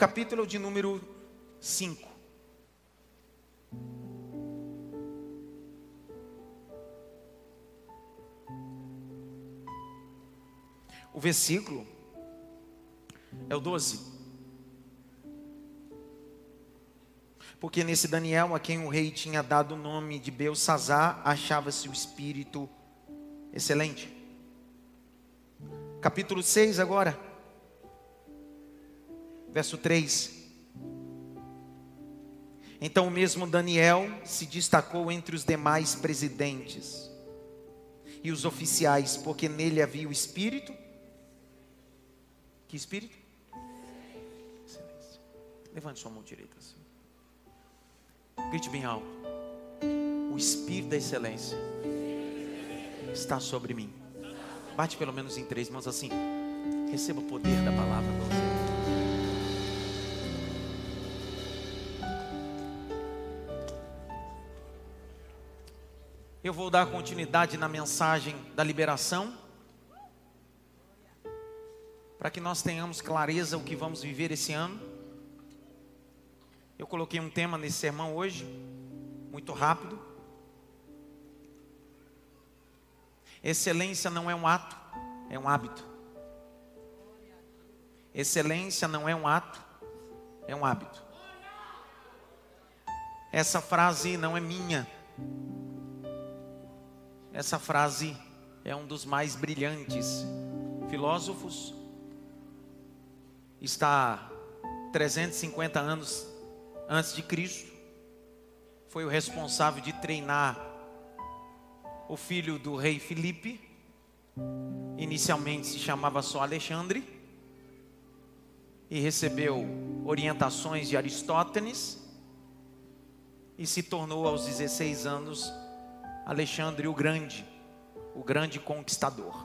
capítulo de número 5. O versículo é o 12. Porque nesse Daniel, a quem o rei tinha dado o nome de Belsazar, achava-se o espírito excelente. Capítulo 6 agora. Verso 3. Então o mesmo Daniel se destacou entre os demais presidentes e os oficiais, porque nele havia o espírito que espírito? Excelência. Levante sua mão direita assim. Grite bem alto. O espírito da excelência está sobre mim. Bate pelo menos em três mãos assim. Receba o poder da palavra você. Eu vou dar continuidade na mensagem da liberação para que nós tenhamos clareza o que vamos viver esse ano. Eu coloquei um tema nesse sermão hoje, muito rápido. Excelência não é um ato, é um hábito. Excelência não é um ato, é um hábito. Essa frase não é minha. Essa frase é um dos mais brilhantes. Filósofos está 350 anos antes de Cristo, foi o responsável de treinar o filho do rei Filipe, inicialmente se chamava só Alexandre, e recebeu orientações de Aristótenes, e se tornou aos 16 anos Alexandre o Grande, o grande conquistador.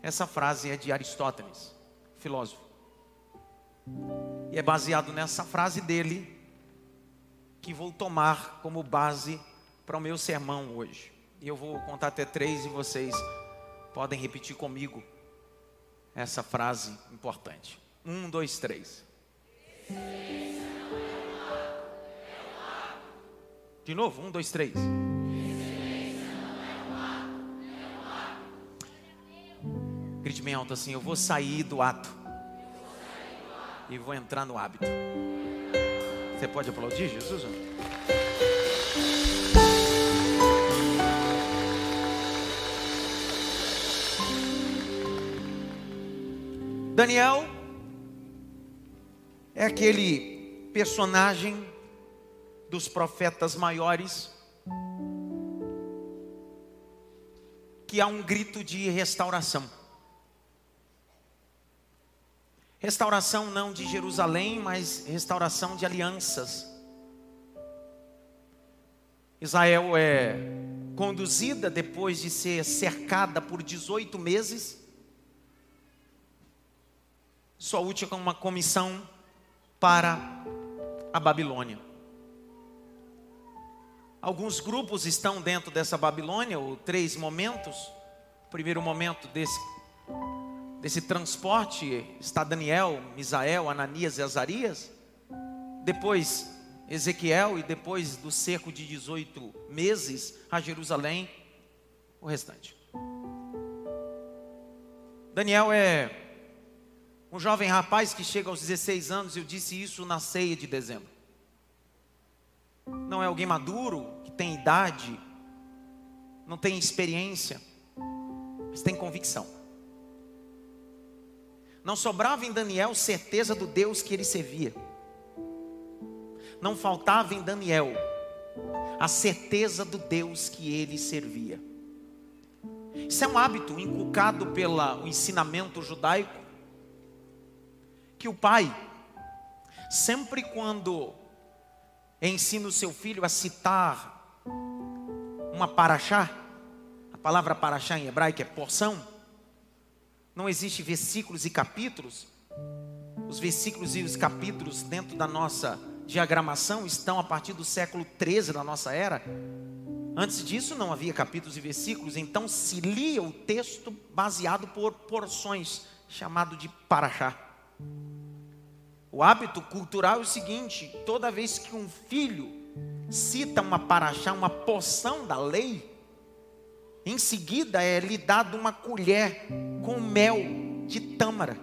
Essa frase é de Aristótenes, filósofo. E é baseado nessa frase dele que vou tomar como base para o meu sermão hoje. E eu vou contar até três e vocês podem repetir comigo essa frase importante. Um, dois, três. De novo, um, dois, três. Alto assim: Eu vou sair do ato e vou entrar no hábito. Você pode aplaudir Jesus? Daniel é aquele personagem dos profetas maiores que há um grito de restauração. Restauração não de Jerusalém, mas restauração de alianças. Israel é conduzida depois de ser cercada por 18 meses. Sua última uma comissão para a Babilônia. Alguns grupos estão dentro dessa Babilônia, ou três momentos. O primeiro momento desse Nesse transporte está Daniel, Misael, Ananias e Azarias. Depois Ezequiel e depois do cerco de 18 meses a Jerusalém, o restante. Daniel é um jovem rapaz que chega aos 16 anos, eu disse isso na ceia de dezembro. Não é alguém maduro, que tem idade, não tem experiência, mas tem convicção. Não sobrava em Daniel certeza do Deus que ele servia. Não faltava em Daniel a certeza do Deus que ele servia. Isso é um hábito inculcado pelo ensinamento judaico, que o pai, sempre quando ensina o seu filho a citar uma paraxá, a palavra paraxá em hebraico é porção, não existe versículos e capítulos. Os versículos e os capítulos dentro da nossa diagramação estão a partir do século 13 da nossa era. Antes disso não havia capítulos e versículos, então se lia o texto baseado por porções, chamado de paraxá. O hábito cultural é o seguinte: toda vez que um filho cita uma paraxá, uma porção da lei, em seguida é lhe dado uma colher com mel de tâmara.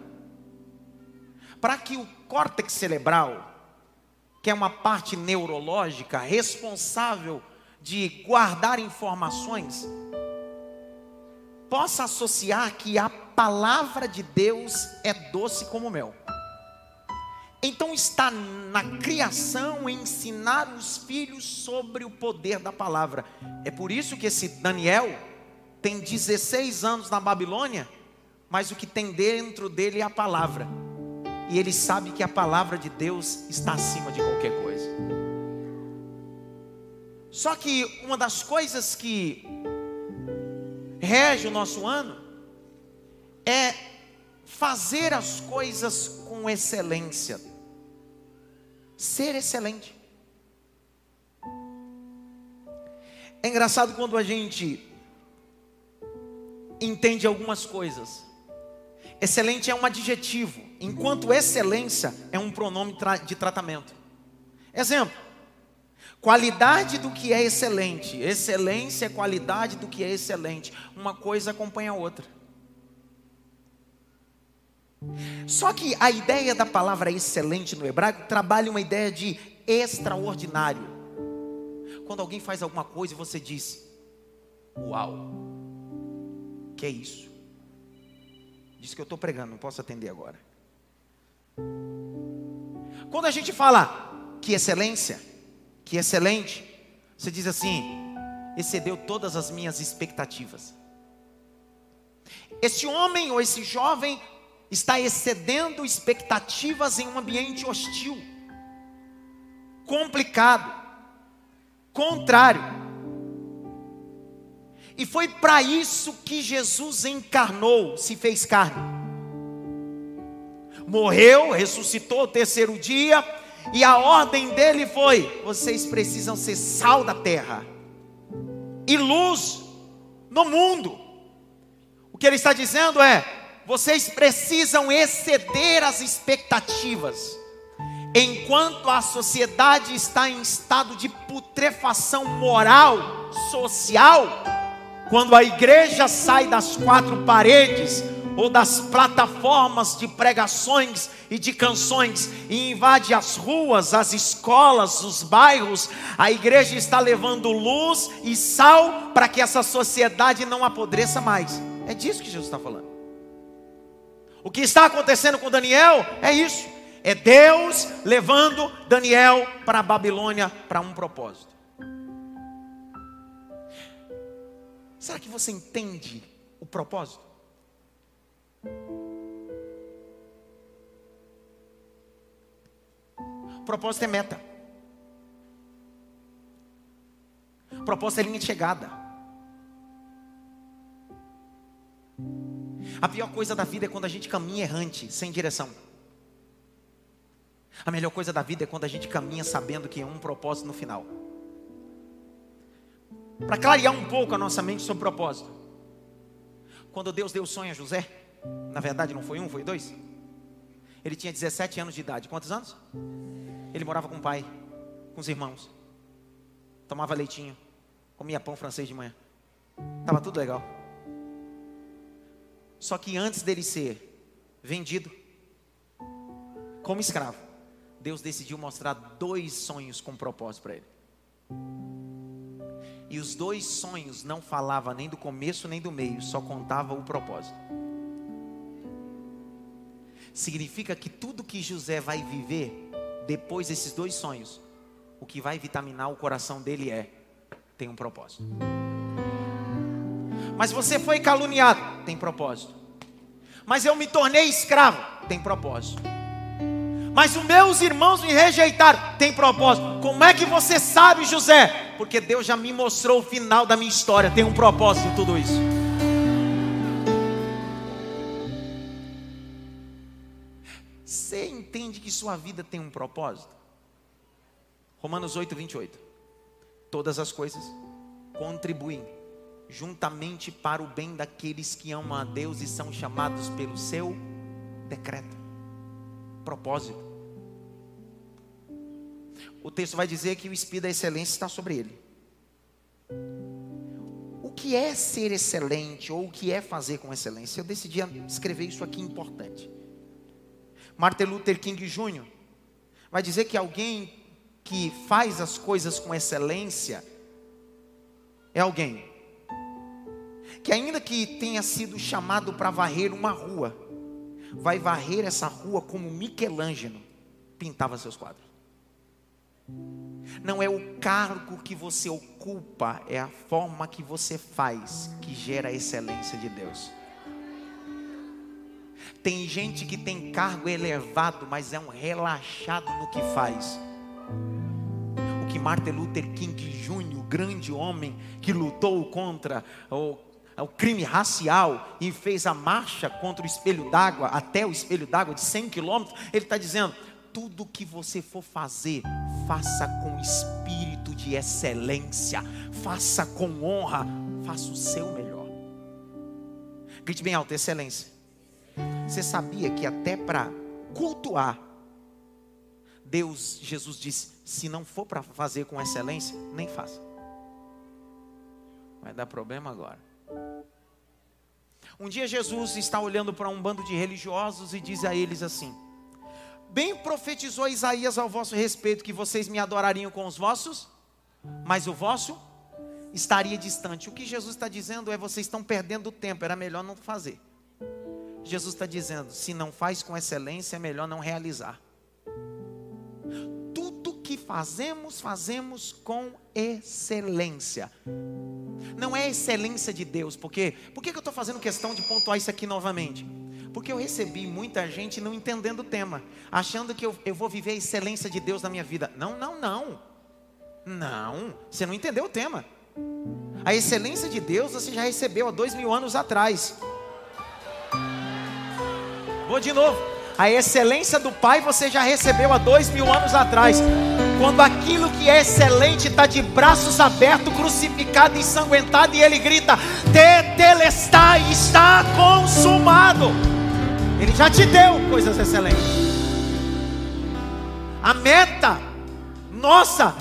Para que o córtex cerebral, que é uma parte neurológica responsável de guardar informações, possa associar que a palavra de Deus é doce como mel. Então está na criação ensinar os filhos sobre o poder da palavra. É por isso que esse Daniel tem 16 anos na Babilônia, mas o que tem dentro dele é a palavra. E ele sabe que a palavra de Deus está acima de qualquer coisa. Só que uma das coisas que rege o nosso ano é fazer as coisas com excelência ser excelente. É engraçado quando a gente entende algumas coisas. Excelente é um adjetivo, enquanto excelência é um pronome de tratamento. Exemplo: qualidade do que é excelente, excelência é qualidade do que é excelente. Uma coisa acompanha a outra. Só que a ideia da palavra excelente no hebraico trabalha uma ideia de extraordinário. Quando alguém faz alguma coisa e você diz: Uau, que é isso? Diz que eu estou pregando, não posso atender agora. Quando a gente fala que excelência, que excelente, você diz assim: excedeu todas as minhas expectativas. Esse homem ou esse jovem está excedendo expectativas em um ambiente hostil, complicado, contrário. E foi para isso que Jesus encarnou, se fez carne. Morreu, ressuscitou o terceiro dia, e a ordem dele foi: vocês precisam ser sal da terra e luz no mundo. O que ele está dizendo é: vocês precisam exceder as expectativas. Enquanto a sociedade está em estado de putrefação moral, social, quando a igreja sai das quatro paredes ou das plataformas de pregações e de canções e invade as ruas, as escolas, os bairros, a igreja está levando luz e sal para que essa sociedade não apodreça mais. É disso que Jesus está falando. O que está acontecendo com Daniel é isso. É Deus levando Daniel para a Babilônia para um propósito. Será que você entende o propósito? Propósito é meta. Propósito é linha de chegada. A pior coisa da vida é quando a gente caminha errante, sem direção. A melhor coisa da vida é quando a gente caminha sabendo que é um propósito no final. Para clarear um pouco a nossa mente sobre o propósito. Quando Deus deu sonho a José, na verdade não foi um, foi dois. Ele tinha 17 anos de idade. Quantos anos? Ele morava com o pai, com os irmãos. Tomava leitinho, comia pão francês de manhã. Tava tudo legal. Só que antes dele ser vendido como escravo, Deus decidiu mostrar dois sonhos com propósito para ele. E os dois sonhos não falavam nem do começo nem do meio, só contava o propósito. Significa que tudo que José vai viver depois desses dois sonhos, o que vai vitaminar o coração dele é tem um propósito. Mas você foi caluniado, tem propósito. Mas eu me tornei escravo, tem propósito. Mas os meus irmãos me rejeitaram, tem propósito. Como é que você sabe, José? Porque Deus já me mostrou o final da minha história, tem um propósito em tudo isso. Você entende que sua vida tem um propósito? Romanos 8, 28. Todas as coisas contribuem juntamente para o bem daqueles que amam a Deus e são chamados pelo seu decreto, propósito. O texto vai dizer que o Espírito da excelência está sobre ele. O que é ser excelente ou o que é fazer com excelência? Eu decidi escrever isso aqui importante. Martin Luther King Jr. vai dizer que alguém que faz as coisas com excelência é alguém que, ainda que tenha sido chamado para varrer uma rua, vai varrer essa rua como Michelangelo pintava seus quadros. Não é o cargo que você ocupa, é a forma que você faz que gera a excelência de Deus. Tem gente que tem cargo elevado, mas é um relaxado no que faz. O que Martin Luther King Jr., grande homem que lutou contra o, o crime racial e fez a marcha contra o espelho d'água, até o espelho d'água de 100 quilômetros, ele está dizendo: tudo que você for fazer, faça com espírito de excelência, faça com honra, faça o seu melhor. Grite bem alto, excelência. Você sabia que até para cultuar, Deus, Jesus disse: se não for para fazer com excelência, nem faça. Vai dar problema agora. Um dia Jesus está olhando para um bando de religiosos e diz a eles assim: Bem profetizou Isaías ao vosso respeito que vocês me adorariam com os vossos, mas o vosso estaria distante. O que Jesus está dizendo é: vocês estão perdendo tempo, era melhor não fazer. Jesus está dizendo: se não faz com excelência, é melhor não realizar. Tudo que fazemos, fazemos com excelência. Não é excelência de Deus, porque por que eu estou fazendo questão de pontuar isso aqui novamente? Porque eu recebi muita gente não entendendo o tema, achando que eu, eu vou viver a excelência de Deus na minha vida. Não, não, não. Não, você não entendeu o tema. A excelência de Deus você já recebeu há dois mil anos atrás. Vou de novo. A excelência do Pai você já recebeu há dois mil anos atrás. Quando aquilo que é excelente está de braços abertos, crucificado, ensanguentado, e ele grita: Tetelestai, está consumado. Ele já te deu coisas excelentes. A meta nossa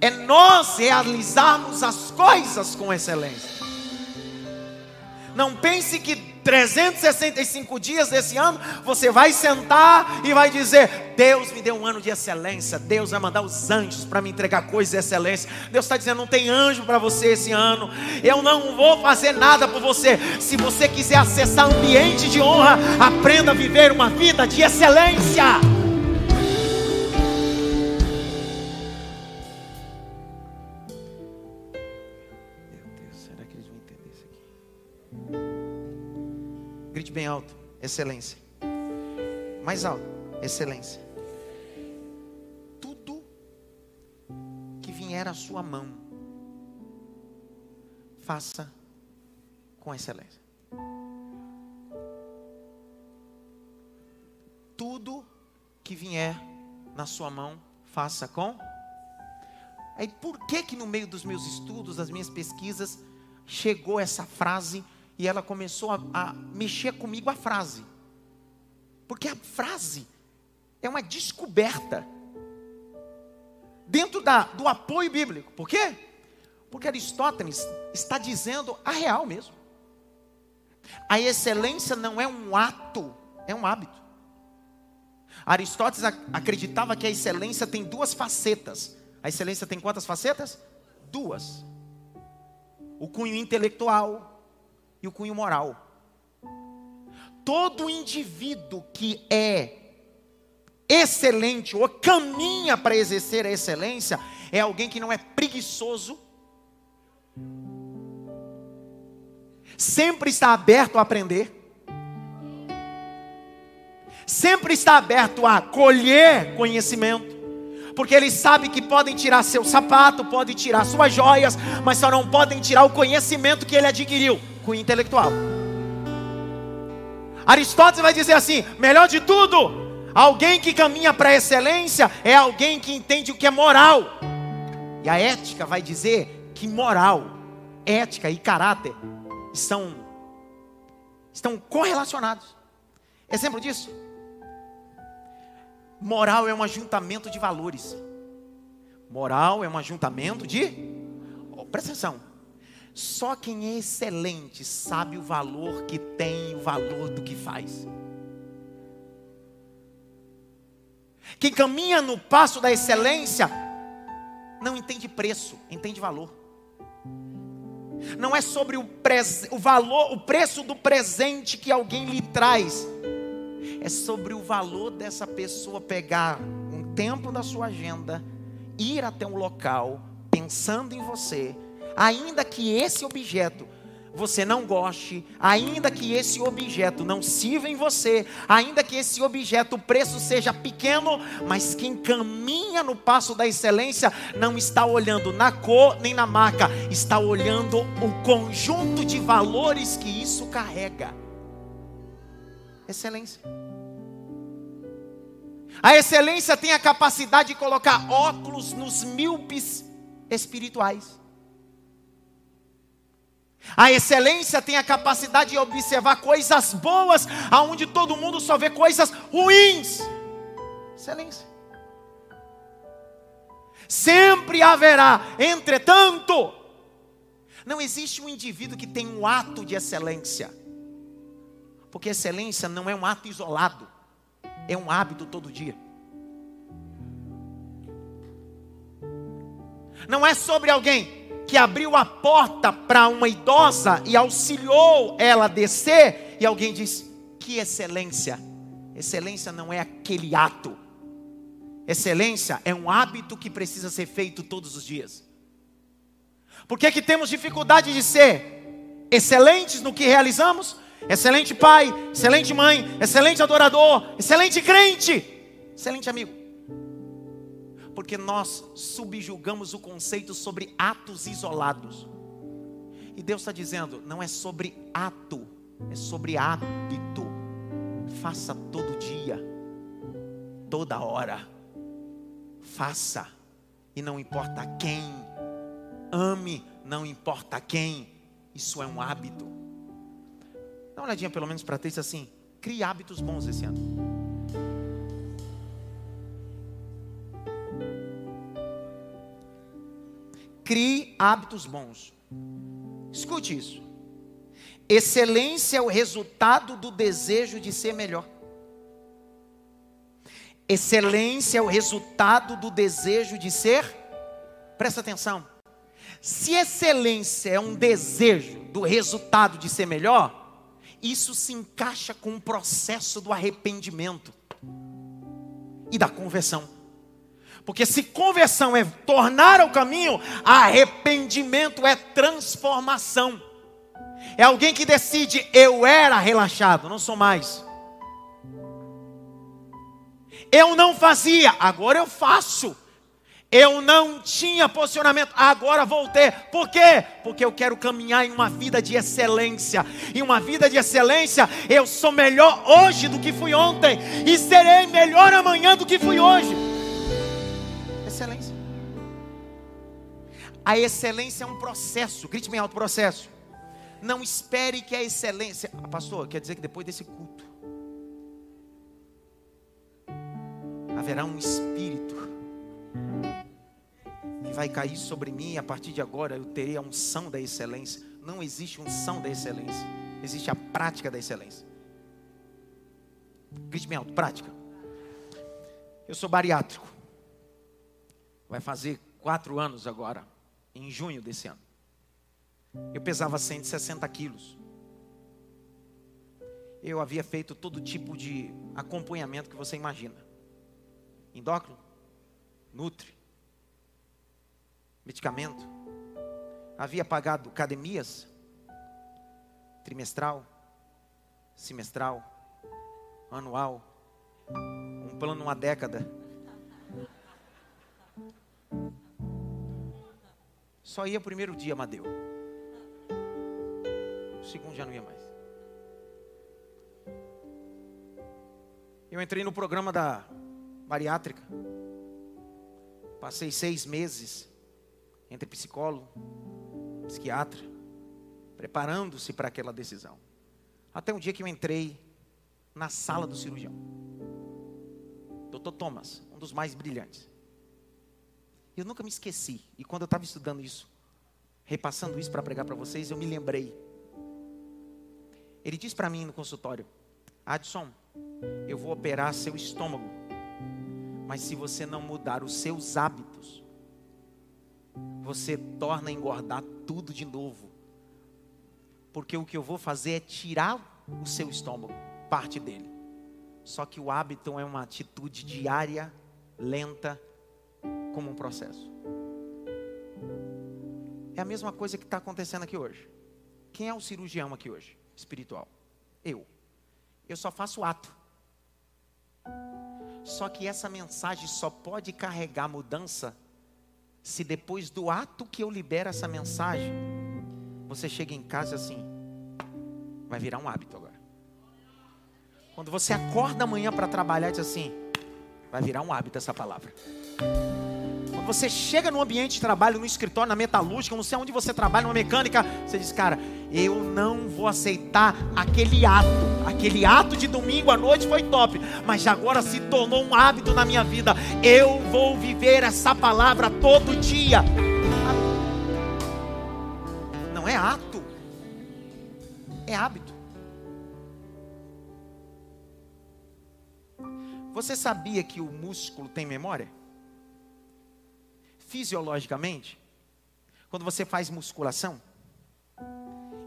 é nós realizarmos as coisas com excelência. Não pense que 365 dias desse ano, você vai sentar e vai dizer: Deus me deu um ano de excelência. Deus vai mandar os anjos para me entregar coisas de excelência. Deus está dizendo: não tem anjo para você esse ano. Eu não vou fazer nada por você. Se você quiser acessar ambiente de honra, aprenda a viver uma vida de excelência. Bem alto: excelência. Mais alto: excelência. Tudo que vier à sua mão, faça com excelência. Tudo que vier na sua mão, faça com. Aí por que que no meio dos meus estudos, das minhas pesquisas, chegou essa frase e ela começou a, a mexer comigo a frase. Porque a frase é uma descoberta dentro da, do apoio bíblico. Por quê? Porque Aristóteles está dizendo a real mesmo. A excelência não é um ato, é um hábito. Aristóteles acreditava que a excelência tem duas facetas. A excelência tem quantas facetas? Duas. O cunho intelectual e o cunho moral. Todo indivíduo que é excelente ou caminha para exercer a excelência é alguém que não é preguiçoso, sempre está aberto a aprender, sempre está aberto a colher conhecimento porque eles sabem que podem tirar seu sapato, podem tirar suas joias, mas só não podem tirar o conhecimento que ele adquiriu cunho intelectual. Aristóteles vai dizer assim: melhor de tudo, alguém que caminha para a excelência é alguém que entende o que é moral. E a ética vai dizer que moral, ética e caráter estão, estão correlacionados. Exemplo disso? Moral é um ajuntamento de valores. Moral é um ajuntamento de. Oh, presta atenção. Só quem é excelente sabe o valor que tem, o valor do que faz. Quem caminha no passo da excelência não entende preço, entende valor. Não é sobre o, o valor, o preço do presente que alguém lhe traz. É sobre o valor dessa pessoa pegar um tempo da sua agenda, ir até um local pensando em você, ainda que esse objeto você não goste, ainda que esse objeto não sirva em você, ainda que esse objeto o preço seja pequeno, mas quem caminha no passo da excelência não está olhando na cor nem na marca, está olhando o conjunto de valores que isso carrega. Excelência. A excelência tem a capacidade de colocar óculos nos míopes espirituais. A excelência tem a capacidade de observar coisas boas, aonde todo mundo só vê coisas ruins. Excelência. Sempre haverá, entretanto, não existe um indivíduo que tem um ato de excelência. Porque excelência não é um ato isolado, é um hábito todo dia. Não é sobre alguém que abriu a porta para uma idosa e auxiliou ela a descer, e alguém disse: Que excelência! Excelência não é aquele ato, excelência é um hábito que precisa ser feito todos os dias. Por que, que temos dificuldade de ser excelentes no que realizamos? Excelente pai, excelente mãe, excelente adorador, excelente crente, excelente amigo porque nós subjugamos o conceito sobre atos isolados. E Deus está dizendo: não é sobre ato, é sobre hábito. Faça todo dia, toda hora. Faça, e não importa quem. Ame, não importa quem. Isso é um hábito. Dá uma olhadinha pelo menos para texto assim. Crie hábitos bons esse ano. Crie hábitos bons. Escute isso. Excelência é o resultado do desejo de ser melhor. Excelência é o resultado do desejo de ser. Presta atenção. Se excelência é um desejo do resultado de ser melhor, isso se encaixa com o processo do arrependimento e da conversão. Porque se conversão é tornar ao caminho, arrependimento é transformação. É alguém que decide, eu era relaxado, não sou mais. Eu não fazia, agora eu faço. Eu não tinha posicionamento, agora vou ter. Por quê? Porque eu quero caminhar em uma vida de excelência. Em uma vida de excelência, eu sou melhor hoje do que fui ontem. E serei melhor amanhã do que fui hoje. Excelência. A excelência é um processo. Grite bem alto, processo. Não espere que a excelência. Ah, pastor, quer dizer que depois desse culto haverá um espírito que vai cair sobre mim e a partir de agora eu terei a unção da excelência. Não existe unção da excelência. Existe a prática da excelência. Grite bem alto, prática. Eu sou bariátrico. Vai fazer quatro anos agora, em junho desse ano. Eu pesava 160 quilos. Eu havia feito todo tipo de acompanhamento que você imagina: endócrino, nutri, medicamento. Havia pagado academias, trimestral, semestral, anual, um plano uma década Só ia o primeiro dia, Amadeu. O segundo já não ia mais. Eu entrei no programa da bariátrica. Passei seis meses entre psicólogo, psiquiatra, preparando-se para aquela decisão. Até um dia que eu entrei na sala do cirurgião. Doutor Thomas, um dos mais brilhantes. Eu nunca me esqueci. E quando eu estava estudando isso, repassando isso para pregar para vocês, eu me lembrei. Ele disse para mim no consultório: Adson, eu vou operar seu estômago. Mas se você não mudar os seus hábitos, você torna a engordar tudo de novo. Porque o que eu vou fazer é tirar o seu estômago, parte dele. Só que o hábito é uma atitude diária, lenta, como um processo. É a mesma coisa que está acontecendo aqui hoje. Quem é o cirurgião aqui hoje? Espiritual. Eu. Eu só faço ato. Só que essa mensagem só pode carregar mudança se depois do ato que eu libero essa mensagem, você chega em casa assim, vai virar um hábito agora. Quando você acorda amanhã para trabalhar, diz assim, vai virar um hábito essa palavra. Você chega no ambiente de trabalho, no escritório, na metalúrgica, não sei onde você trabalha, numa mecânica, você diz, cara, eu não vou aceitar aquele ato. Aquele ato de domingo à noite foi top, mas agora se tornou um hábito na minha vida. Eu vou viver essa palavra todo dia. Não é ato, é hábito. Você sabia que o músculo tem memória? Fisiologicamente, quando você faz musculação,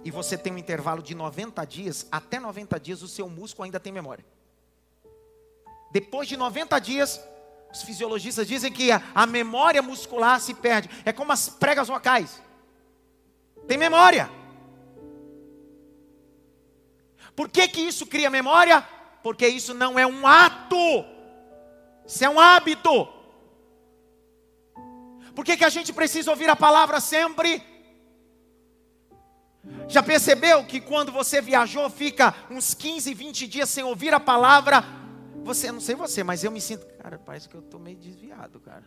e você tem um intervalo de 90 dias, até 90 dias o seu músculo ainda tem memória. Depois de 90 dias, os fisiologistas dizem que a, a memória muscular se perde. É como as pregas locais. Tem memória. Por que, que isso cria memória? Porque isso não é um ato, isso é um hábito. Por que, que a gente precisa ouvir a palavra sempre? Já percebeu que quando você viajou, fica uns 15, 20 dias sem ouvir a palavra? Você, não sei você, mas eu me sinto, cara, parece que eu estou meio desviado, cara.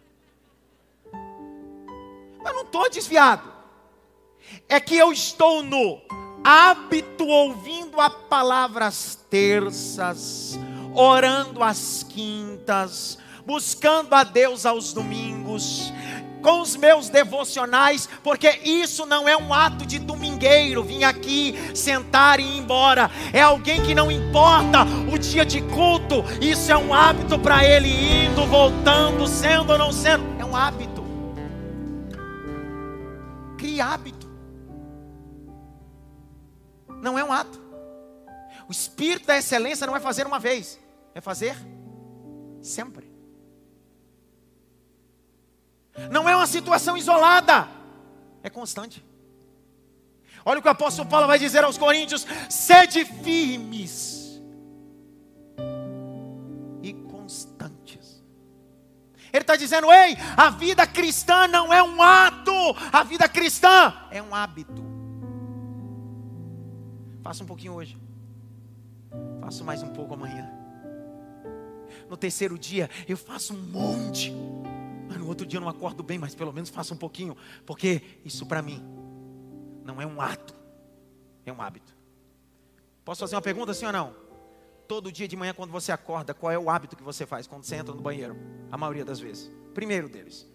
Mas não estou desviado. É que eu estou no hábito ouvindo a palavra às terças, orando às quintas, buscando a Deus aos domingos, com os meus devocionais, porque isso não é um ato de domingueiro, vim aqui sentar e ir embora. É alguém que não importa o dia de culto, isso é um hábito para ele indo, voltando, sendo ou não sendo. É um hábito. Crie hábito. Não é um ato. O espírito da excelência não é fazer uma vez, é fazer sempre. Não é uma situação isolada, é constante. Olha o que o apóstolo Paulo vai dizer aos Coríntios: sede firmes e constantes. Ele está dizendo: ei, a vida cristã não é um ato, a vida cristã é um hábito. Faça um pouquinho hoje, faço mais um pouco amanhã. No terceiro dia, eu faço um monte no outro dia eu não acordo bem, mas pelo menos faça um pouquinho, porque isso para mim não é um ato, é um hábito. Posso fazer uma pergunta sim ou não? Todo dia de manhã, quando você acorda, qual é o hábito que você faz quando você entra no banheiro? A maioria das vezes. Primeiro deles.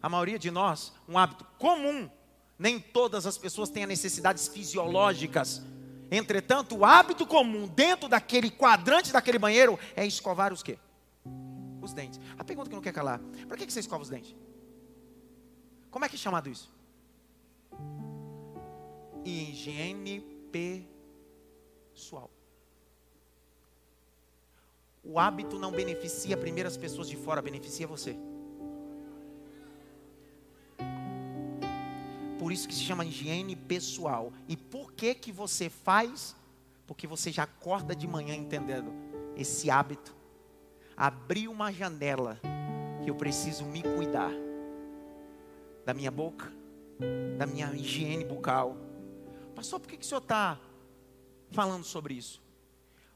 A maioria de nós, um hábito comum. Nem todas as pessoas têm necessidades fisiológicas. Entretanto, o hábito comum dentro daquele quadrante daquele banheiro é escovar os quê? Os dentes. A pergunta que não quer calar: para que você escova os dentes? Como é que é chamado isso? Higiene pessoal. O hábito não beneficia primeiro as pessoas de fora, beneficia você. Por isso que se chama higiene pessoal. E por que que você faz? Porque você já acorda de manhã entendendo esse hábito abrir uma janela que eu preciso me cuidar da minha boca, da minha higiene bucal. Pastor, por que, que o senhor está falando sobre isso?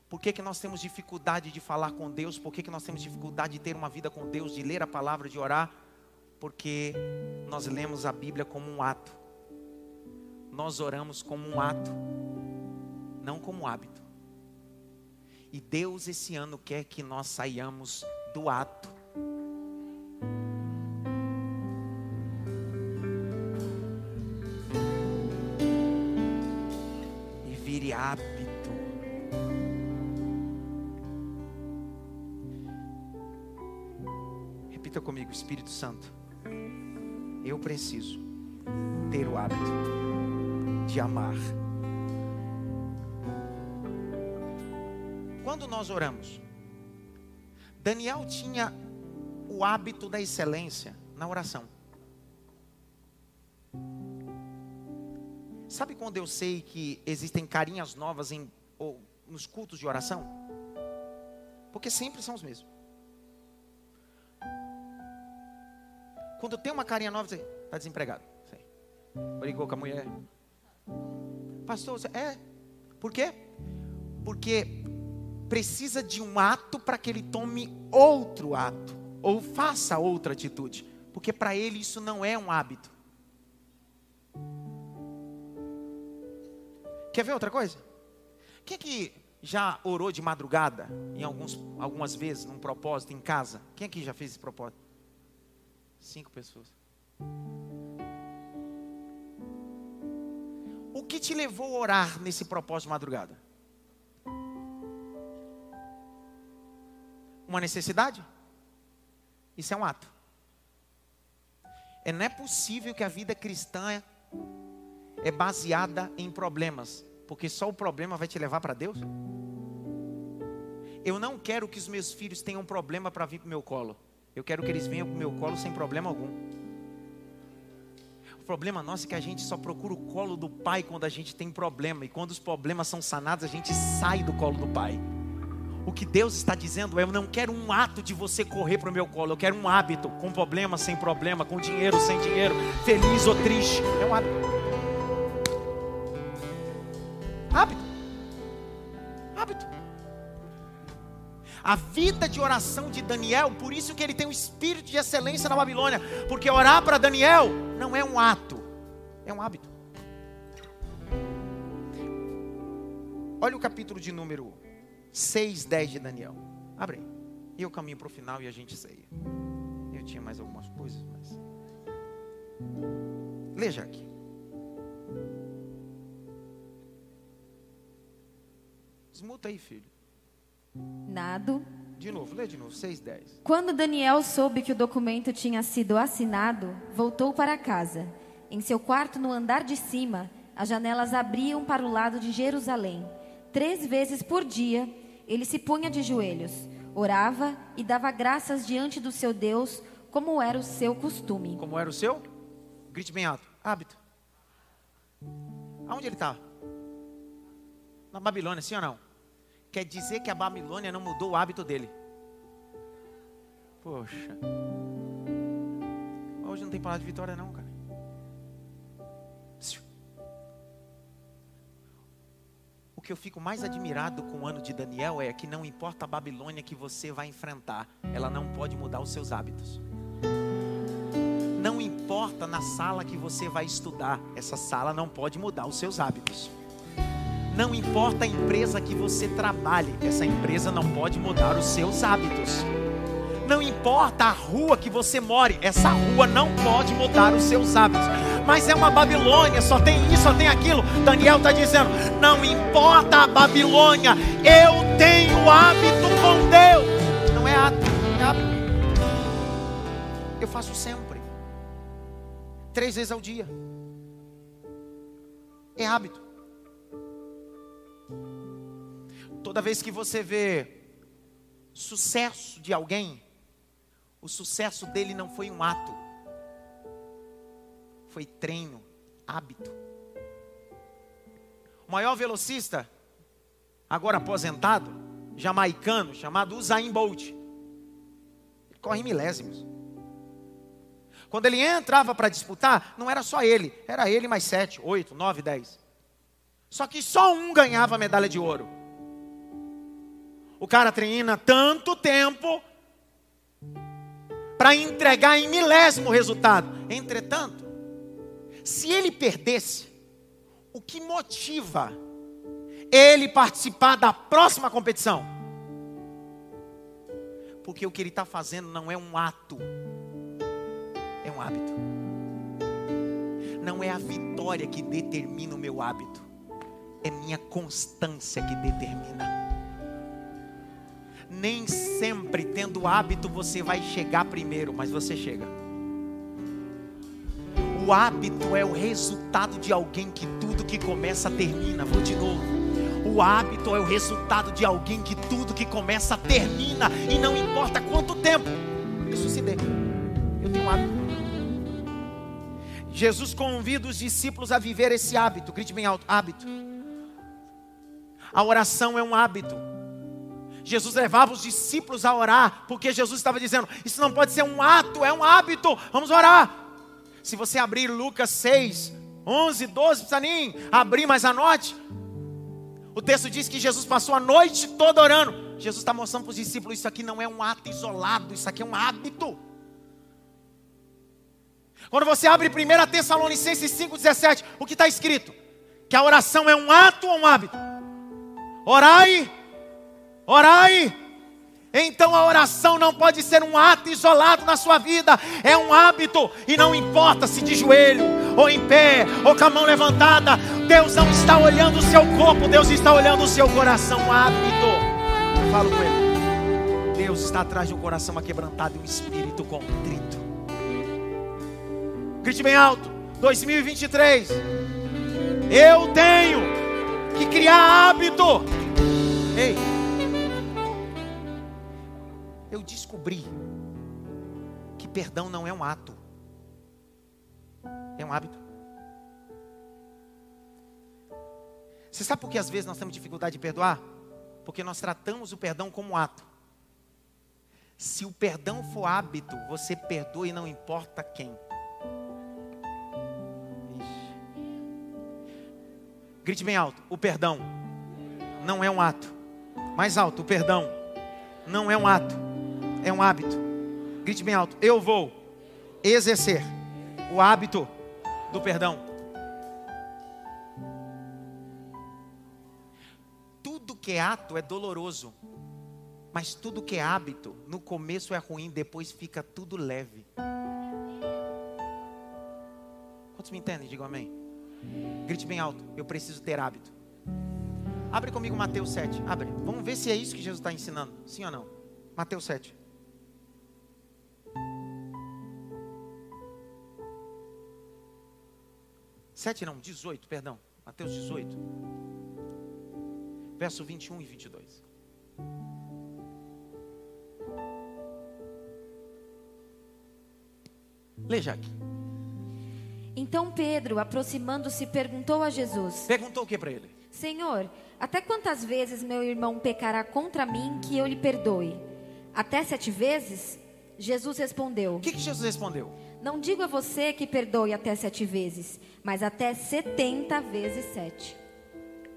Por que, que nós temos dificuldade de falar com Deus? Por que, que nós temos dificuldade de ter uma vida com Deus, de ler a palavra, de orar? Porque nós lemos a Bíblia como um ato. Nós oramos como um ato, não como hábito. E Deus esse ano quer que nós saiamos do ato. E vire hábito. Repita comigo, Espírito Santo. Eu preciso ter o hábito de amar. Quando nós oramos, Daniel tinha o hábito da excelência na oração. Sabe quando eu sei que existem carinhas novas em, ou, nos cultos de oração? Porque sempre são os mesmos. Quando tem uma carinha nova, você está desempregado. Sei. Brigou com a mulher. Pastor, você, é. Por quê? Porque precisa de um ato para que ele tome outro ato. Ou faça outra atitude. Porque para ele isso não é um hábito. Quer ver outra coisa? Quem que já orou de madrugada, em alguns, algumas vezes, num propósito em casa? Quem aqui já fez esse propósito? Cinco pessoas. O que te levou a orar nesse propósito de madrugada? Uma necessidade? Isso é um ato. É, não é possível que a vida cristã é baseada em problemas, porque só o problema vai te levar para Deus? Eu não quero que os meus filhos tenham problema para vir para o meu colo. Eu quero que eles venham para o meu colo sem problema algum. O problema nosso é que a gente só procura o colo do pai quando a gente tem problema. E quando os problemas são sanados, a gente sai do colo do pai. O que Deus está dizendo é: eu não quero um ato de você correr para o meu colo, eu quero um hábito, com problema, sem problema, com dinheiro, sem dinheiro, feliz ou triste. É um hábito. Hábito. Hábito. A vida de oração de Daniel, por isso que ele tem um espírito de excelência na Babilônia, porque orar para Daniel não é um ato, é um hábito. Olha o capítulo de número 6, 10 de Daniel. Abre aí. E eu caminho para o final e a gente ceia. Eu tinha mais algumas coisas, mas. Leia aqui. Desmuta aí, filho. Nado. De novo, lê de novo, 6, 10. Quando Daniel soube que o documento tinha sido assinado, voltou para casa. Em seu quarto, no andar de cima, as janelas abriam para o lado de Jerusalém. Três vezes por dia, ele se punha de joelhos, orava e dava graças diante do seu Deus, como era o seu costume. Como era o seu? Grite bem alto. Hábito. Aonde ele estava? Na Babilônia, sim ou não? Quer dizer que a Babilônia não mudou o hábito dele. Poxa. Hoje não tem palavra de vitória, não, cara. O que eu fico mais admirado com o ano de Daniel é que não importa a Babilônia que você vai enfrentar, ela não pode mudar os seus hábitos. Não importa na sala que você vai estudar, essa sala não pode mudar os seus hábitos. Não importa a empresa que você trabalhe, essa empresa não pode mudar os seus hábitos. Não importa a rua que você more, essa rua não pode mudar os seus hábitos. Mas é uma Babilônia, só tem isso, só tem aquilo. Daniel está dizendo: não importa a Babilônia, eu tenho hábito com Deus. Não é hábito, é hábito. Eu faço sempre, três vezes ao dia. É hábito. Toda vez que você vê sucesso de alguém, o sucesso dele não foi um ato, foi treino, hábito. O maior velocista, agora aposentado, jamaicano, chamado Usain Bolt, ele corre em milésimos. Quando ele entrava para disputar, não era só ele, era ele mais sete, oito, nove, dez. Só que só um ganhava a medalha de ouro. O cara treina tanto tempo para entregar em milésimo resultado. Entretanto, se ele perdesse, o que motiva ele participar da próxima competição? Porque o que ele está fazendo não é um ato, é um hábito. Não é a vitória que determina o meu hábito, é minha constância que determina Nem sempre tendo hábito você vai chegar primeiro, mas você chega. O hábito é o resultado de alguém que tudo que começa termina. Vou de novo. O hábito é o resultado de alguém que tudo que começa termina. E não importa quanto tempo. Isso se dê. Eu tenho um hábito. Jesus convida os discípulos a viver esse hábito. Grite bem alto: hábito. A oração é um hábito. Jesus levava os discípulos a orar, porque Jesus estava dizendo: Isso não pode ser um ato, é um hábito. Vamos orar. Se você abrir Lucas 6, 11, 12, precisa nem abrir, mas anote. O texto diz que Jesus passou a noite toda orando. Jesus está mostrando para os discípulos: Isso aqui não é um ato isolado, isso aqui é um hábito. Quando você abre 1 Tessalonicenses 5,17, o que está escrito? Que a oração é um ato ou um hábito? Orai, orai. Então a oração não pode ser um ato isolado na sua vida, é um hábito, e não importa se de joelho, ou em pé, ou com a mão levantada, Deus não está olhando o seu corpo, Deus está olhando o seu coração, um hábito. Falo com ele. Deus está atrás de um coração aquebrantado e um espírito contrito. Grite bem alto, 2023. Eu tenho que criar hábito. Ei, eu descobri que perdão não é um ato, é um hábito. Você sabe por que às vezes nós temos dificuldade de perdoar? Porque nós tratamos o perdão como ato. Se o perdão for hábito, você perdoa e não importa quem. Grite bem alto: o perdão não é um ato. Mais alto: o perdão não é um ato, é um hábito. Grite bem alto: eu vou exercer o hábito do perdão. Tudo que é ato é doloroso, mas tudo que é hábito, no começo é ruim, depois fica tudo leve. Quantos me entendem? Digam amém. Grite bem alto. Eu preciso ter hábito. Abre comigo Mateus 7. Abre. Vamos ver se é isso que Jesus está ensinando. Sim ou não? Mateus 7. Sete não, 18, perdão. Mateus 18. Verso 21 e 22. Leia aqui. Então Pedro, aproximando-se, perguntou a Jesus: Perguntou o que para ele? Senhor, até quantas vezes meu irmão pecará contra mim que eu lhe perdoe? Até sete vezes? Jesus respondeu: O que, que Jesus respondeu? Não digo a você que perdoe até sete vezes, mas até setenta vezes sete.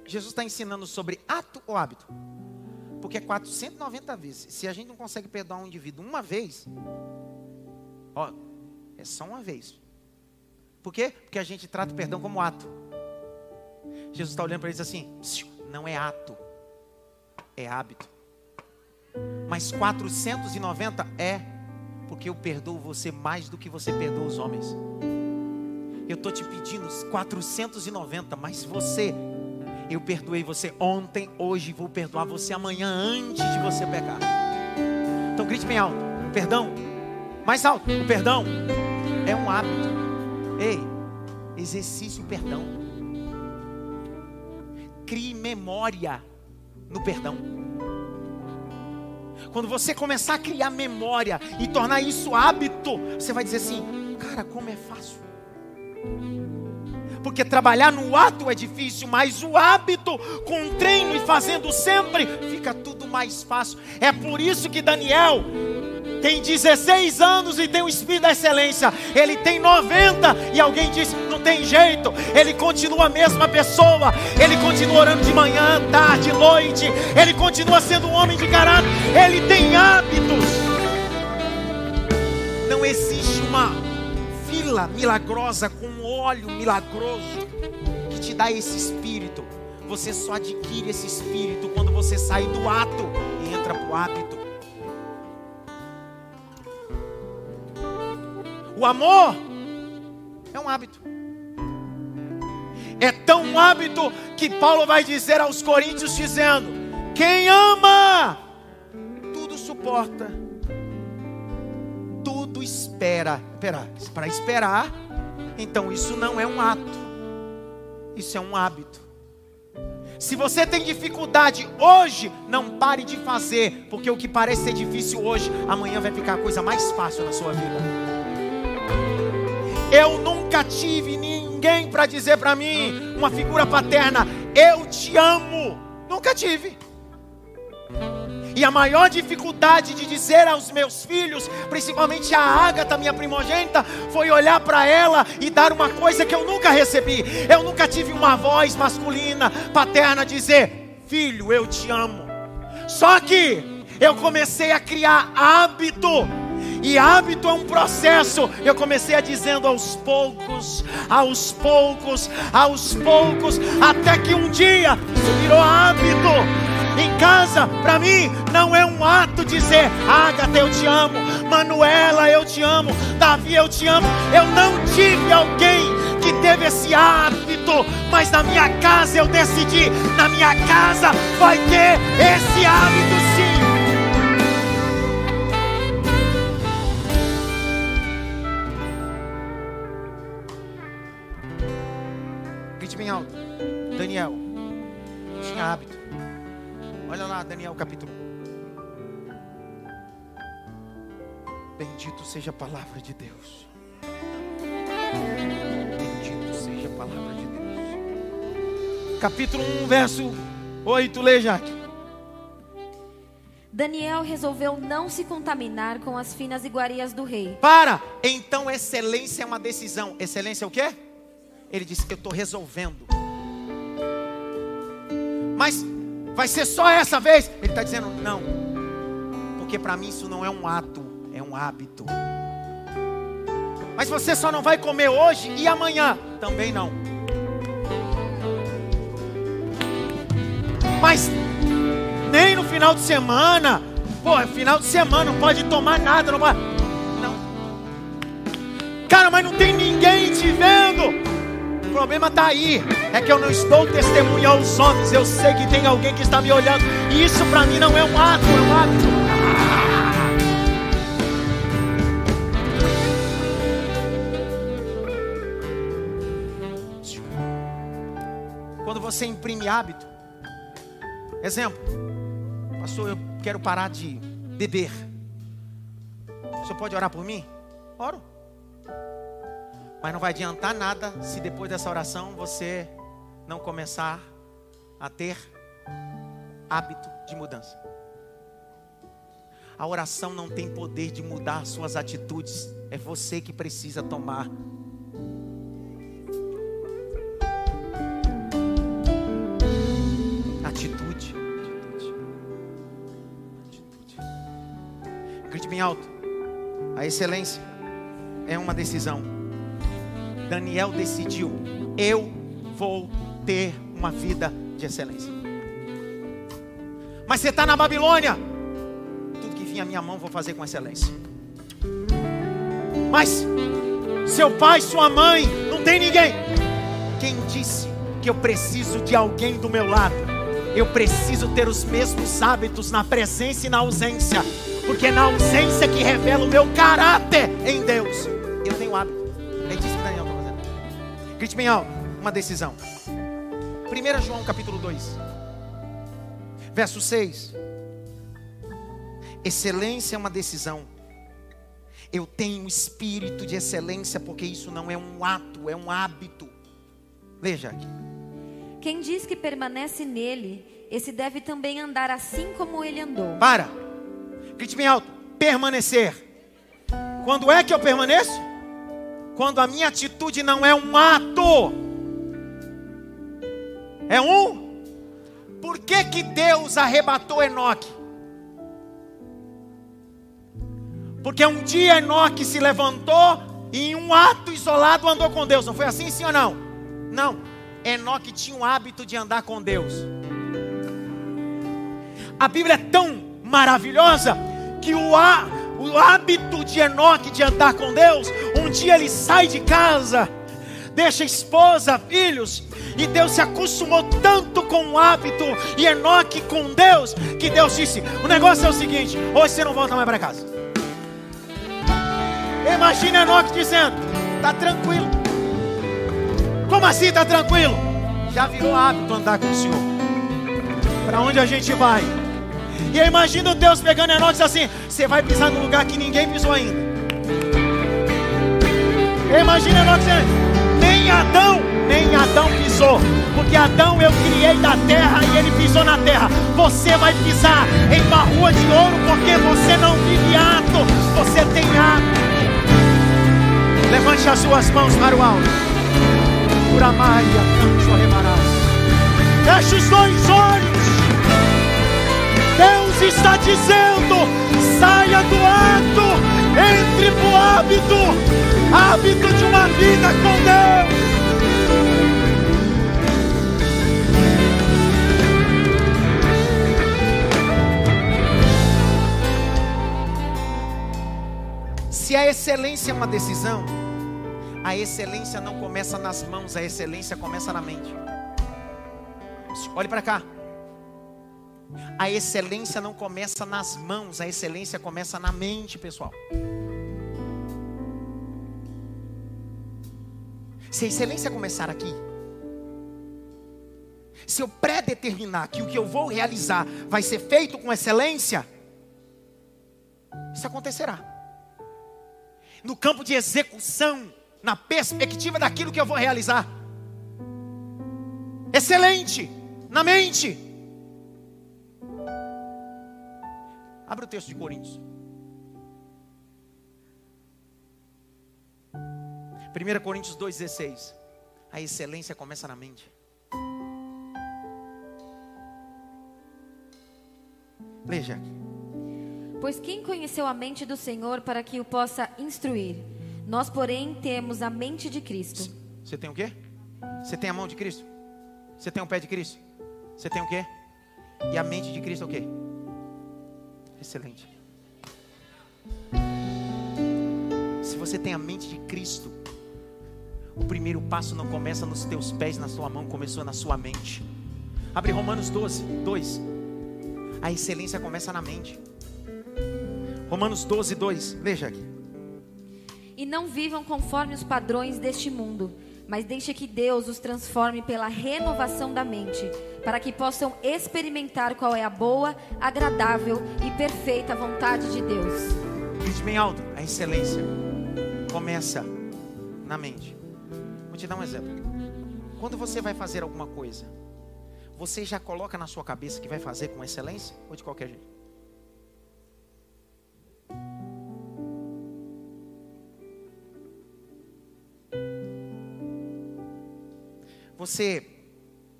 Jesus está ensinando sobre ato ou hábito? Porque é 490 vezes. Se a gente não consegue perdoar um indivíduo uma vez, ó, é só uma vez. Por quê? Porque a gente trata o perdão como ato. Jesus está olhando para eles assim: não é ato, é hábito. Mas 490 é, porque eu perdoo você mais do que você perdoa os homens. Eu estou te pedindo 490, mas você, eu perdoei você ontem, hoje, vou perdoar você amanhã antes de você pecar. Então grite bem alto: perdão, mais alto, o perdão é um hábito. Ei, exercício o perdão. Crie memória no perdão. Quando você começar a criar memória e tornar isso hábito, você vai dizer assim: cara, como é fácil. Porque trabalhar no ato é difícil, mas o hábito, com treino e fazendo sempre, fica tudo mais fácil. É por isso que Daniel tem 16 anos e tem o espírito da excelência. Ele tem 90 e alguém não tem jeito. Ele continua a mesma pessoa. Ele continua orando de manhã, tarde, noite. Ele continua sendo um homem de caráter. Ele tem hábitos. Não existe uma fila milagrosa com óleo milagroso que te dá esse espírito. Você só adquire esse espírito quando você sai do ato e entra para o hábito. O amor é um hábito. É tão um hábito que Paulo vai dizer aos Coríntios dizendo: quem ama suporta, tudo espera. Espera, para esperar, então isso não é um ato, isso é um hábito. Se você tem dificuldade hoje, não pare de fazer, porque o que parece ser difícil hoje, amanhã vai ficar a coisa mais fácil na sua vida. Eu nunca tive ninguém para dizer para mim, uma figura paterna, eu te amo. Nunca tive. E a maior dificuldade de dizer aos meus filhos, principalmente a Ágata, minha primogênita, foi olhar para ela e dar uma coisa que eu nunca recebi. Eu nunca tive uma voz masculina, paterna, dizer: Filho, eu te amo. Só que eu comecei a criar hábito. E hábito é um processo. Eu comecei a dizendo aos poucos, aos poucos, aos poucos, até que um dia isso virou hábito em casa, para mim, não é um ato dizer, Agatha, eu te amo, Manuela, eu te amo, Davi, eu te amo. Eu não tive alguém que teve esse hábito, mas na minha casa eu decidi, na minha casa vai ter esse hábito Daniel tinha hábito. Olha lá, Daniel capítulo 1. Bendito seja a palavra de Deus. Bendito seja a palavra de Deus. Capítulo 1, verso 8, lê, Jaque. Daniel resolveu não se contaminar com as finas iguarias do rei. Para! Então, excelência é uma decisão. Excelência é o quê? Ele disse: Eu estou resolvendo. Mas Vai ser só essa vez? Ele está dizendo, não. Porque para mim isso não é um ato, é um hábito. Mas você só não vai comer hoje e amanhã? Também não. Mas nem no final de semana. Pô, final de semana não pode tomar nada, não pode. Não. Cara, mas não tem problema está aí. É que eu não estou testemunhando aos homens. Eu sei que tem alguém que está me olhando. E isso para mim não é um ato, é um hábito. Quando você imprime hábito, exemplo, pastor, eu quero parar de beber. O senhor pode orar por mim? Oro. Mas não vai adiantar nada se depois dessa oração você não começar a ter hábito de mudança. A oração não tem poder de mudar suas atitudes, é você que precisa tomar. Atitude, atitude. Grite bem alto. A excelência é uma decisão. Daniel decidiu: eu vou ter uma vida de excelência. Mas você está na Babilônia, tudo que vinha à minha mão vou fazer com excelência. Mas seu pai, sua mãe, não tem ninguém. Quem disse que eu preciso de alguém do meu lado? Eu preciso ter os mesmos hábitos na presença e na ausência, porque é na ausência que revela o meu caráter em Deus. Grite bem alto, uma decisão. 1 João capítulo 2, verso 6. Excelência é uma decisão. Eu tenho espírito de excelência, porque isso não é um ato, é um hábito. Veja aqui. Quem diz que permanece nele, esse deve também andar assim como ele andou. Para. Grite bem alto. Permanecer. Quando é que eu permaneço? Quando a minha atitude não é um ato, é um. Por que, que Deus arrebatou Enoque? Porque um dia Enoque se levantou e em um ato isolado andou com Deus. Não foi assim, sim ou não? Não. Enoque tinha o hábito de andar com Deus. A Bíblia é tão maravilhosa que o, o hábito de Enoque de andar com Deus, um dia ele sai de casa, deixa esposa, filhos. E Deus se acostumou tanto com o hábito e Enoque com Deus, que Deus disse: o negócio é o seguinte: hoje você não volta mais para casa. Imagina Enoque dizendo: está tranquilo. Como assim está tranquilo? Já virou hábito andar com o Senhor. Para onde a gente vai? E eu imagino Deus pegando Enoque e dizendo assim: você vai pisar num lugar que ninguém pisou ainda. Imagina Enoque dizendo: nem Adão, nem Adão pisou. Porque Adão eu criei da terra e ele pisou na terra. Você vai pisar em uma rua de ouro porque você não vive ato, você tem ato. Levante as suas mãos para o alto. Uramaia, canto, remarás. Feche os dois olhos. Deus está dizendo: saia do ato, entre no hábito, hábito de uma vida com Deus. Se a excelência é uma decisão, a excelência não começa nas mãos, a excelência começa na mente. Olhe para cá. A excelência não começa nas mãos, a excelência começa na mente, pessoal. Se a excelência começar aqui, se eu predeterminar que o que eu vou realizar vai ser feito com excelência, isso acontecerá. No campo de execução, na perspectiva daquilo que eu vou realizar. Excelente, na mente. Abra o texto de Coríntios. 1 Coríntios 2,16. A excelência começa na mente. Leia. Pois quem conheceu a mente do Senhor para que o possa instruir? Nós, porém, temos a mente de Cristo. Você tem o quê? Você tem a mão de Cristo? Você tem o pé de Cristo? Você tem o quê? E a mente de Cristo é o quê? Excelente. Se você tem a mente de Cristo, o primeiro passo não começa nos teus pés, na sua mão, começou na sua mente. Abre Romanos 12, 2. A excelência começa na mente. Romanos 12, 2. Veja aqui. E não vivam conforme os padrões deste mundo, mas deixe que Deus os transforme pela renovação da mente, para que possam experimentar qual é a boa, agradável e perfeita vontade de Deus. Grite bem alto, a excelência começa na mente. Vou te dar um exemplo. Quando você vai fazer alguma coisa, você já coloca na sua cabeça que vai fazer com excelência ou de qualquer jeito? Você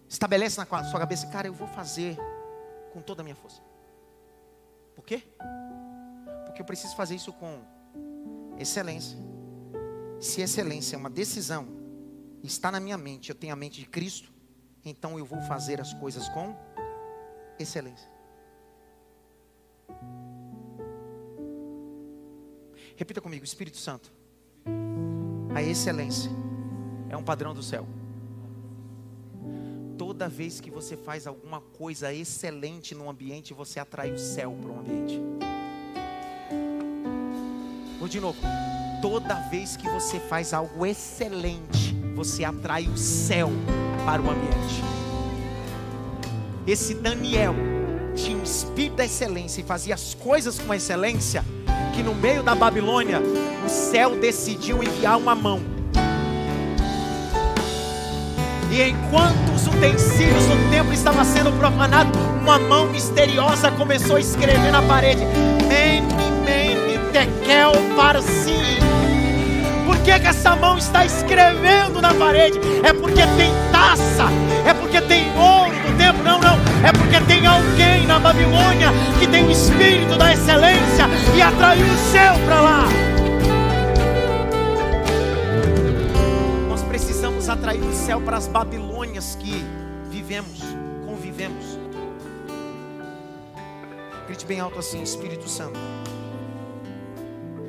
estabelece na sua cabeça, cara, eu vou fazer com toda a minha força. Por quê? Porque eu preciso fazer isso com excelência. Se excelência é uma decisão, está na minha mente, eu tenho a mente de Cristo, então eu vou fazer as coisas com excelência. Repita comigo, Espírito Santo. A excelência é um padrão do céu toda vez que você faz alguma coisa excelente no ambiente, você atrai o céu para o ambiente. Vou de novo. Toda vez que você faz algo excelente, você atrai o céu para o ambiente. Esse Daniel tinha um espírito da excelência e fazia as coisas com excelência, que no meio da Babilônia, o céu decidiu enviar uma mão e enquanto os utensílios do templo estavam sendo profanados, uma mão misteriosa começou a escrever na parede: Mene, Mene, Tekel, Parsim. Por que, que essa mão está escrevendo na parede? É porque tem taça, é porque tem ouro no templo? Não, não. É porque tem alguém na Babilônia que tem o espírito da excelência e atraiu o céu para lá. Precisamos atrair o céu para as Babilônias que vivemos, convivemos. Grite bem alto assim, Espírito Santo.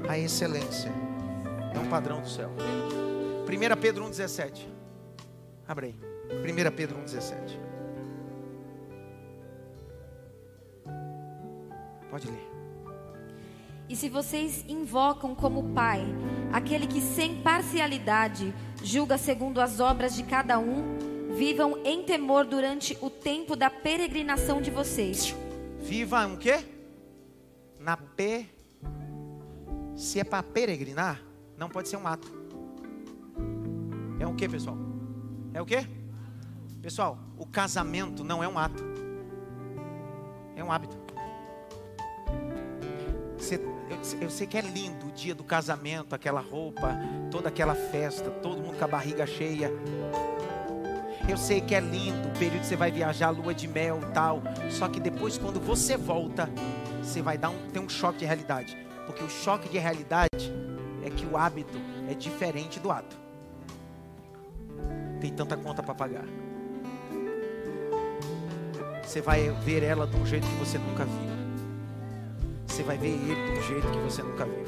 A excelência é um padrão do céu. 1 Pedro 1,17. Abre aí. 1 Pedro 1,17. Pode ler. E se vocês invocam como Pai aquele que sem parcialidade julga segundo as obras de cada um, vivam em temor durante o tempo da peregrinação de vocês. Viva um quê? Na P. Se é para peregrinar, não pode ser um ato. É um quê, pessoal? É o quê? Pessoal, o casamento não é um ato. É um hábito. Você eu, eu, sei que é lindo o dia do casamento, aquela roupa, toda aquela festa, todo mundo com a barriga cheia. Eu sei que é lindo o período que você vai viajar, lua de mel e tal. Só que depois, quando você volta, você vai dar um, ter um choque de realidade. Porque o choque de realidade é que o hábito é diferente do ato. Tem tanta conta para pagar. Você vai ver ela de um jeito que você nunca viu você vai ver ele de um jeito que você nunca viu.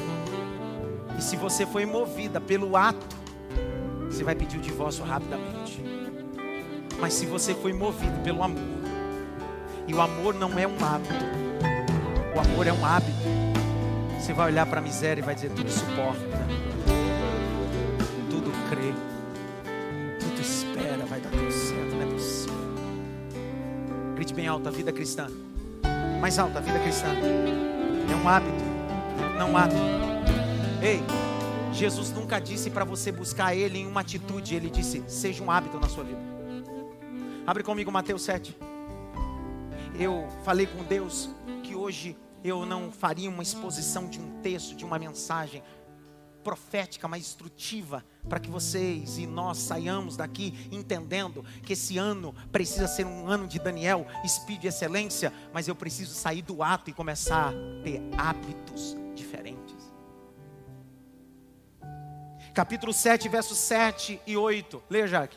E se você foi movida pelo ato, você vai pedir o divórcio rapidamente. Mas se você foi movido pelo amor, e o amor não é um hábito, o amor é um hábito, você vai olhar para a miséria e vai dizer: tudo suporta, tudo crê, tudo espera, vai dar tudo certo, não é possível. Grite bem alto a vida cristã, mais alta a vida cristã. É um hábito, não um ato. Ei, Jesus nunca disse para você buscar Ele em uma atitude, Ele disse: seja um hábito na sua vida. Abre comigo Mateus 7. Eu falei com Deus que hoje eu não faria uma exposição de um texto, de uma mensagem profética, mais instrutiva, para que vocês e nós saiamos daqui entendendo que esse ano precisa ser um ano de Daniel, espírito de excelência, mas eu preciso sair do ato e começar a ter hábitos diferentes. Capítulo 7, versos 7 e 8. Leia, Jaque.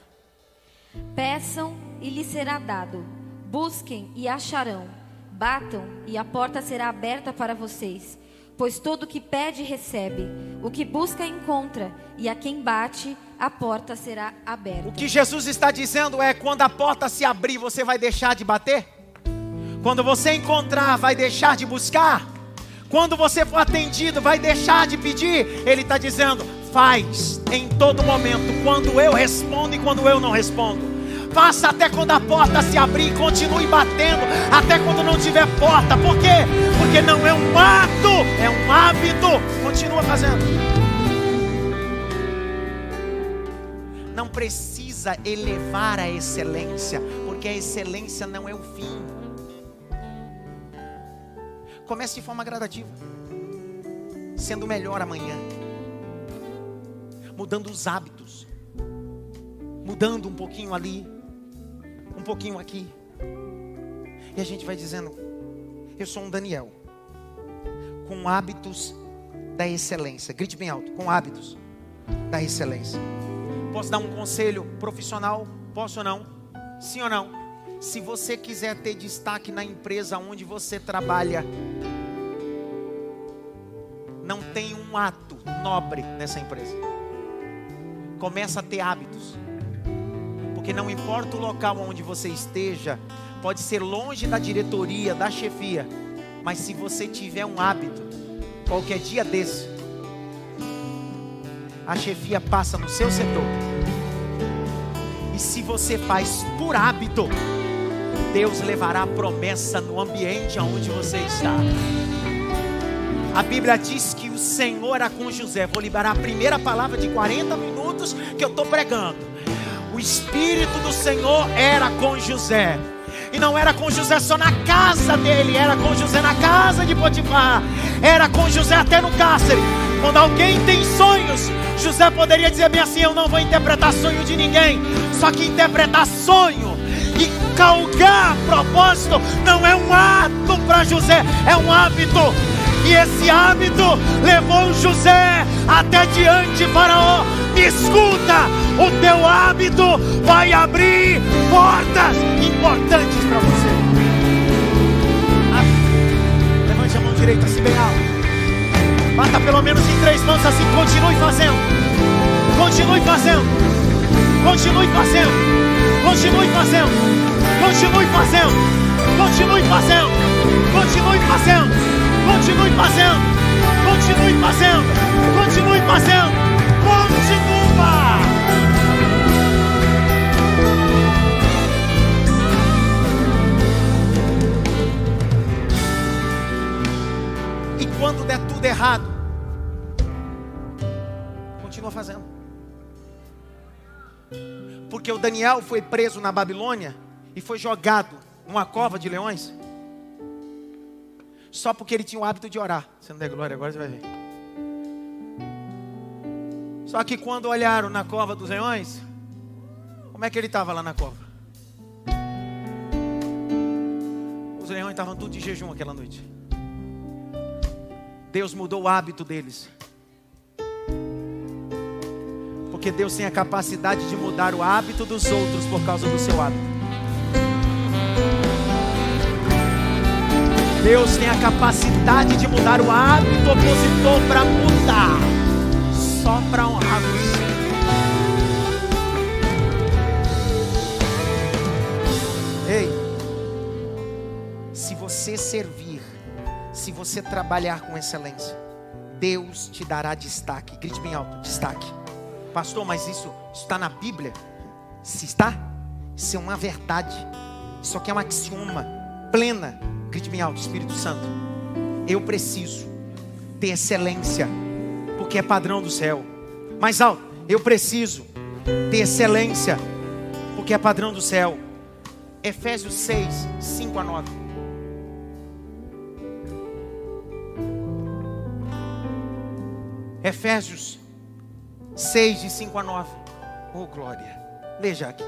Peçam e lhes será dado. Busquem e acharão. Batam e a porta será aberta para vocês. Pois todo o que pede, recebe. O que busca, encontra. E a quem bate, a porta será aberta. O que Jesus está dizendo é: quando a porta se abrir, você vai deixar de bater? Quando você encontrar, vai deixar de buscar? Quando você for atendido, vai deixar de pedir? Ele está dizendo: faz em todo momento, quando eu respondo e quando eu não respondo. Faça até quando a porta se abrir, continue batendo até quando não tiver porta. Por quê? Porque não é um ato, é um hábito. Continua fazendo. Não precisa elevar a excelência, porque a excelência não é o fim. Comece de forma gradativa, sendo melhor amanhã, mudando os hábitos, mudando um pouquinho ali, um pouquinho aqui. E a gente vai dizendo: Eu sou um Daniel, com hábitos da excelência. Grite bem alto: com hábitos da excelência. Posso dar um conselho profissional? Posso ou não? Sim ou não? Se você quiser ter destaque na empresa onde você trabalha, não tem um ato nobre nessa empresa. Começa a ter hábitos. Porque não importa o local onde você esteja, pode ser longe da diretoria, da chefia, mas se você tiver um hábito, qualquer dia desse, a chefia passa no seu setor. E se você faz por hábito, Deus levará a promessa no ambiente onde você está. A Bíblia diz que o Senhor era com José. Vou liberar a primeira palavra de 40 minutos que eu estou pregando. Espírito do Senhor era com José. E não era com José só na casa dele, era com José na casa de Potifar, era com José até no cárcere. Quando alguém tem sonhos, José poderia dizer bem assim: Eu não vou interpretar sonho de ninguém. Só que interpretar sonho e calgar propósito não é um ato para José, é um hábito. E esse hábito levou José até diante de Faraó. Escuta, o teu hábito vai abrir portas importantes para você. Ah, levante a mão direita assim bem alto. Bata pelo menos em três mãos assim. Continue fazendo. Continue fazendo. Continue fazendo. Continue fazendo. Continue fazendo. Continue fazendo. Continue fazendo. Continue fazendo. Continue fazendo. Continue fazendo. Continua. E quando der tudo errado, continua fazendo. Porque o Daniel foi preso na Babilônia e foi jogado numa cova de leões. Só porque ele tinha o hábito de orar. Você não der glória agora, você vai ver. Só que quando olharam na cova dos leões, como é que ele estava lá na cova? Os leões estavam tudo de jejum aquela noite. Deus mudou o hábito deles. Porque Deus tem a capacidade de mudar o hábito dos outros por causa do seu hábito. Deus tem a capacidade de mudar o hábito opositor para mudar, só para honrar você. Ei, se você servir, se você trabalhar com excelência, Deus te dará destaque. Grite bem alto: destaque. Pastor, mas isso está na Bíblia? Se está, isso é uma verdade. Isso aqui é um axioma plena Grite bem alto, Espírito Santo. Eu preciso ter excelência, porque é padrão do céu. Mais alto, eu preciso ter excelência, porque é padrão do céu. Efésios 6, 5 a 9. Efésios 6, de 5 a 9. Oh, glória. Leia aqui.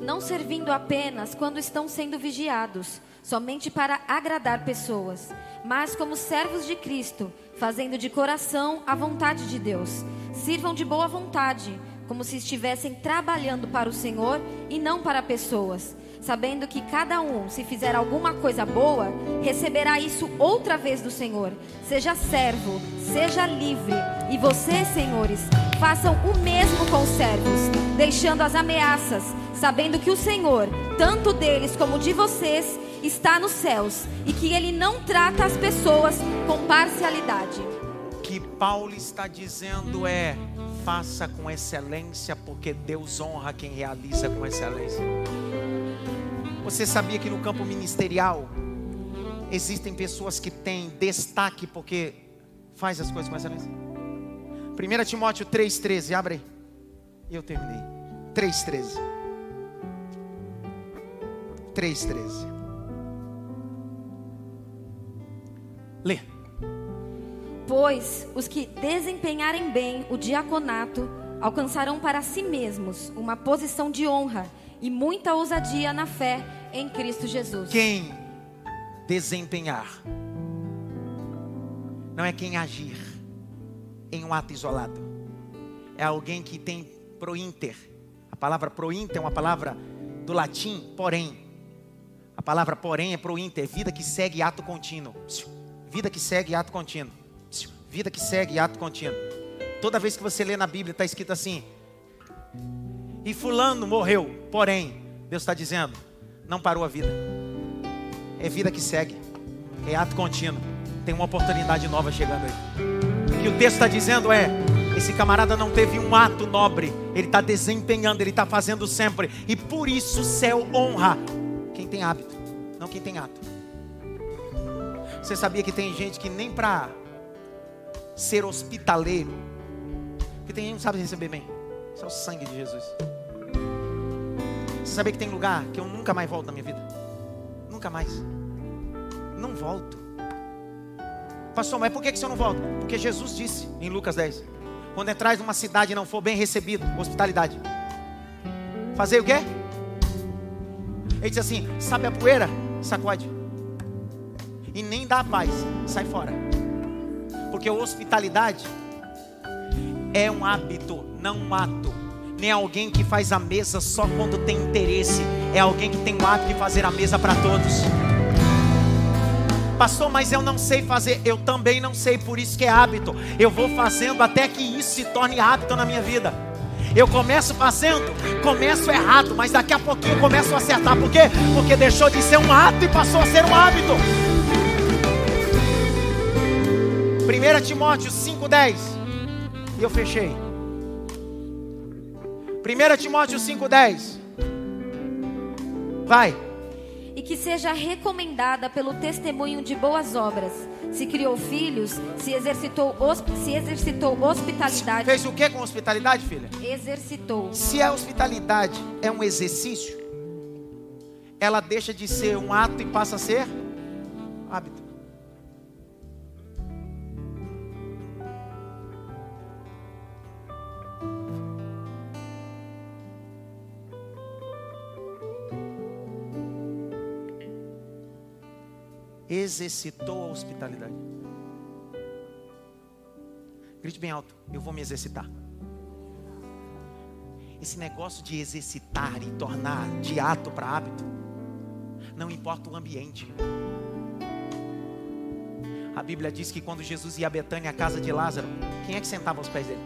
Não servindo apenas quando estão sendo vigiados somente para agradar pessoas, mas como servos de Cristo, fazendo de coração a vontade de Deus. Sirvam de boa vontade, como se estivessem trabalhando para o Senhor e não para pessoas, sabendo que cada um, se fizer alguma coisa boa, receberá isso outra vez do Senhor. Seja servo, seja livre, e vocês, senhores, façam o mesmo com os servos, deixando as ameaças, sabendo que o Senhor, tanto deles como de vocês, está nos céus e que ele não trata as pessoas com parcialidade. O que Paulo está dizendo é: faça com excelência, porque Deus honra quem realiza com excelência. Você sabia que no campo ministerial existem pessoas que têm destaque porque faz as coisas com excelência? 1 Timóteo 3,13, abre aí. Eu terminei. 3,13. 3,13. Lê. Pois os que desempenharem bem o diaconato alcançarão para si mesmos uma posição de honra e muita ousadia na fé em Cristo Jesus. Quem desempenhar não é quem agir em um ato isolado. É alguém que tem prointer. A palavra prointer é uma palavra do latim, porém. A palavra porém é prointer, vida que segue ato contínuo. Vida que segue ato contínuo. Vida que segue ato contínuo. Toda vez que você lê na Bíblia, está escrito assim: E Fulano morreu, porém, Deus está dizendo, não parou a vida. É vida que segue, é ato contínuo. Tem uma oportunidade nova chegando aí. E o texto está dizendo é: esse camarada não teve um ato nobre, ele está desempenhando, ele está fazendo sempre, e por isso o céu honra quem tem hábito, não quem tem ato. Você sabia que tem gente que nem para ser hospitaleiro, que tem gente que não sabe receber bem. Isso é o sangue de Jesus. Você sabia que tem lugar que eu nunca mais volto na minha vida? Nunca mais. Não volto. Pastor, mas por que, que não volta? Porque Jesus disse em Lucas 10: quando entrar numa cidade e não for bem recebido, hospitalidade. Fazer o quê? Ele diz assim: sabe a poeira? Sacode e nem dá paz, sai fora. Porque hospitalidade é um hábito, não um ato. Nem alguém que faz a mesa só quando tem interesse, é alguém que tem o hábito de fazer a mesa para todos. Pastor, mas eu não sei fazer. Eu também não sei, por isso que é hábito. Eu vou fazendo até que isso se torne hábito na minha vida. Eu começo fazendo, começo errado, mas daqui a pouquinho eu começo a acertar. Por quê? Porque deixou de ser um ato e passou a ser um hábito. 1 Timóteo 5,10. E eu fechei. 1 Timóteo 5,10. Vai. E que seja recomendada pelo testemunho de boas obras. Se criou filhos, se exercitou, se exercitou hospitalidade. Fez o que com hospitalidade, filha? Exercitou. Se a hospitalidade é um exercício, ela deixa de ser um ato e passa a ser hábito. Exercitou a hospitalidade. Grite bem alto, eu vou me exercitar. Esse negócio de exercitar e tornar de ato para hábito, não importa o ambiente. A Bíblia diz que quando Jesus ia a Betânia, a casa de Lázaro, quem é que sentava aos pés dele?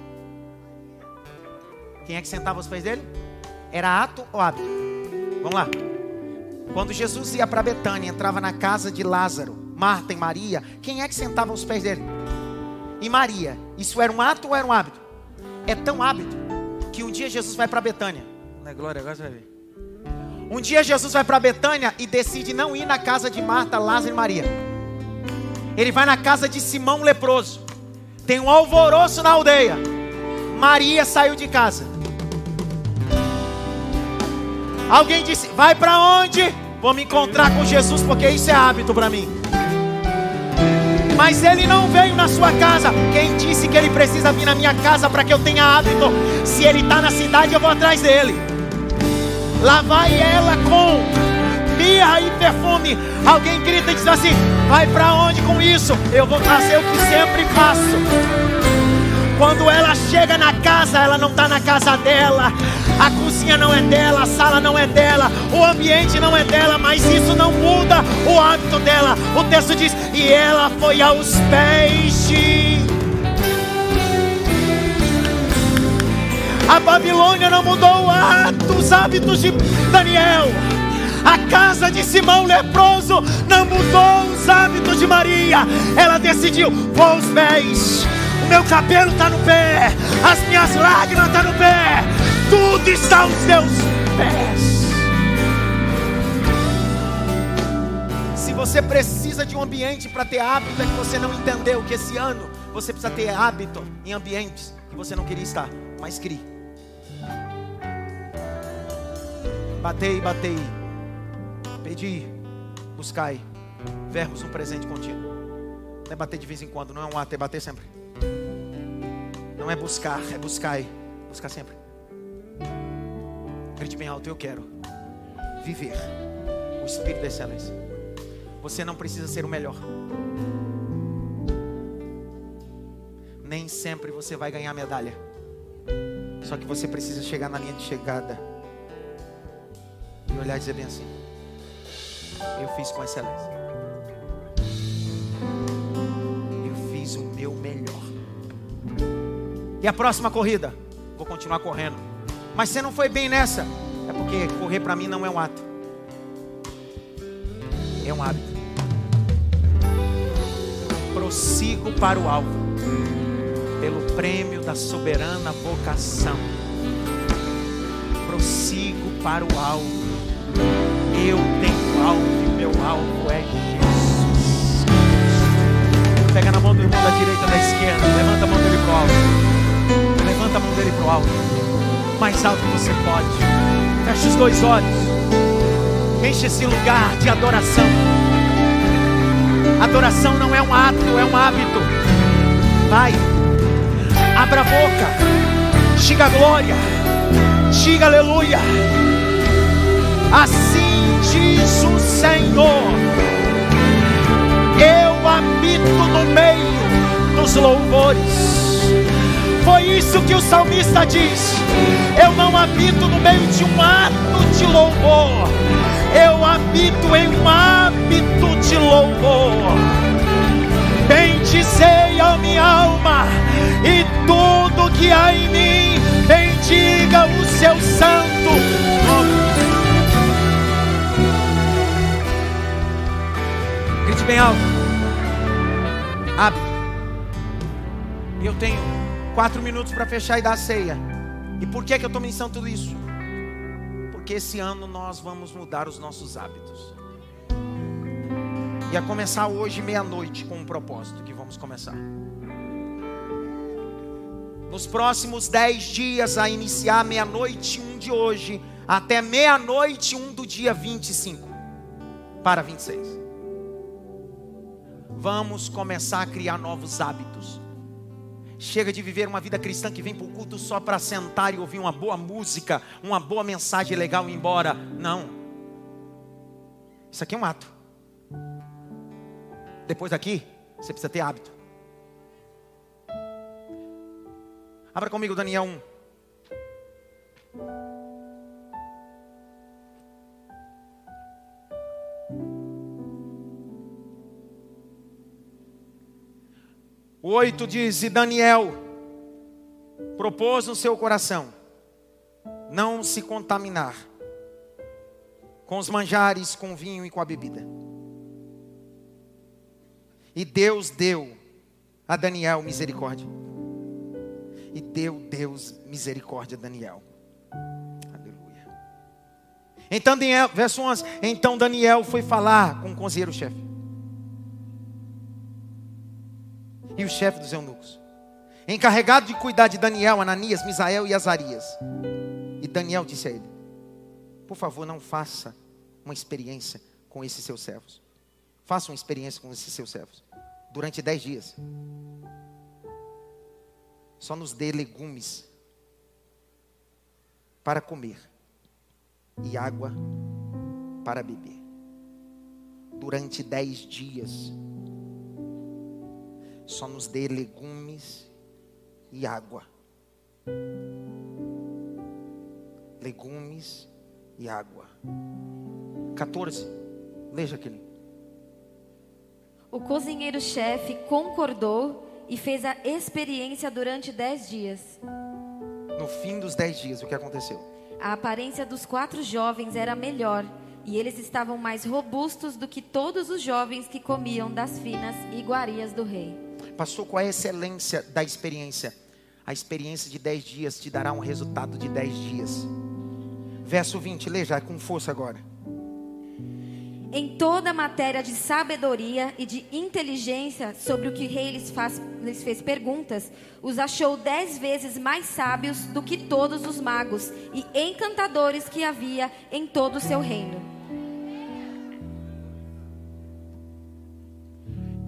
Quem é que sentava aos pés dele? Era ato ou hábito? Vamos lá. Quando Jesus ia para Betânia, entrava na casa de Lázaro, Marta e Maria, quem é que sentava aos pés dele? E Maria. Isso era um ato ou era um hábito? É tão hábito que um dia Jesus vai para Betânia. Não é glória, agora você vai ver. Um dia Jesus vai para Betânia e decide não ir na casa de Marta, Lázaro e Maria. Ele vai na casa de Simão leproso. Tem um alvoroço na aldeia. Maria saiu de casa. Alguém disse: Vai para onde? Vou me encontrar com Jesus porque isso é hábito para mim. Mas ele não veio na sua casa. Quem disse que ele precisa vir na minha casa para que eu tenha hábito? Se ele está na cidade, eu vou atrás dele. Lá vai ela com mirra e perfume. Alguém grita e diz assim: Vai para onde com isso? Eu vou fazer o que sempre faço. Quando ela chega na casa, ela não está na casa dela. A cozinha não é dela, a sala não é dela, o ambiente não é dela, mas isso não muda o hábito dela. O texto diz: E ela foi aos pés de. A Babilônia não mudou os hábitos de Daniel. A casa de Simão leproso não mudou os hábitos de Maria. Ela decidiu: vou aos pés meu cabelo está no pé, as minhas lágrimas estão tá no pé, tudo está aos seus pés. Se você precisa de um ambiente para ter hábito, é que você não entendeu que esse ano você precisa ter hábito em ambientes que você não queria estar, mas crie. Batei, batei, pedi, buscai, vermos um presente contínuo. Não é bater de vez em quando, não é um ato, é bater sempre. Não é buscar, é buscar. Buscar sempre. Grite bem alto, eu quero viver o espírito da excelência. Você não precisa ser o melhor. Nem sempre você vai ganhar medalha. Só que você precisa chegar na linha de chegada e olhar e dizer bem assim: Eu fiz com excelência. E a próxima corrida? Vou continuar correndo. Mas você não foi bem nessa. É porque correr para mim não é um ato. É um hábito. Prossigo para o alvo. Pelo prêmio da soberana vocação. Prossigo para o alvo. Eu tenho alvo e o meu alvo é Jesus. Pega na mão do irmão da direita da esquerda. Levanta a mão dele para o alto. Levanta a mão dele para o alto. Mais alto que você pode. Feche os dois olhos. Enche esse lugar de adoração. Adoração não é um ato, é um hábito. Vai. Abra a boca. Diga glória. Diga aleluia. Assim diz o Senhor. Eu habito no meio dos louvores. Foi isso que o salmista diz. Eu não habito no meio de um ato de louvor, eu habito em um hábito te louvor. Bendizei a minha alma e tudo que há em mim, bendiga o seu santo nome. Grite bem alto. Abre. Eu tenho quatro minutos para fechar e dar a ceia. E por que, que eu estou mencionando tudo isso? Porque esse ano nós vamos mudar os nossos hábitos. E a começar hoje, meia-noite, com um propósito que vamos começar. Nos próximos dez dias, a iniciar meia-noite, um de hoje, até meia-noite, um do dia 25 para 26. Vamos começar a criar novos hábitos. Chega de viver uma vida cristã que vem para o culto só para sentar e ouvir uma boa música, uma boa mensagem legal e ir embora. Não. Isso aqui é um ato. Depois daqui, você precisa ter hábito. Abra comigo Daniel 1. 8 diz: E Daniel propôs no seu coração não se contaminar com os manjares, com o vinho e com a bebida. E Deus deu a Daniel misericórdia. E deu Deus misericórdia a Daniel. Aleluia. Então, Daniel, verso 11. Então Daniel foi falar com o conselheiro-chefe. E o chefe dos eunucos. Encarregado de cuidar de Daniel, Ananias, Misael e Azarias. E Daniel disse a ele: Por favor, não faça uma experiência com esses seus servos. Faça uma experiência com esses seus servos durante dez dias. Só nos dê legumes para comer e água para beber. Durante dez dias. Só nos dê legumes e água. Legumes e água. 14. Leia aquele. O cozinheiro-chefe concordou e fez a experiência durante dez dias. No fim dos dez dias, o que aconteceu? A aparência dos quatro jovens era melhor e eles estavam mais robustos do que todos os jovens que comiam das finas iguarias do rei. Qual é a excelência da experiência? A experiência de dez dias te dará um resultado de dez dias. Verso 20, leia com força agora em toda matéria de sabedoria e de inteligência sobre o que o rei lhes, faz, lhes fez perguntas, os achou dez vezes mais sábios do que todos os magos e encantadores que havia em todo o seu reino.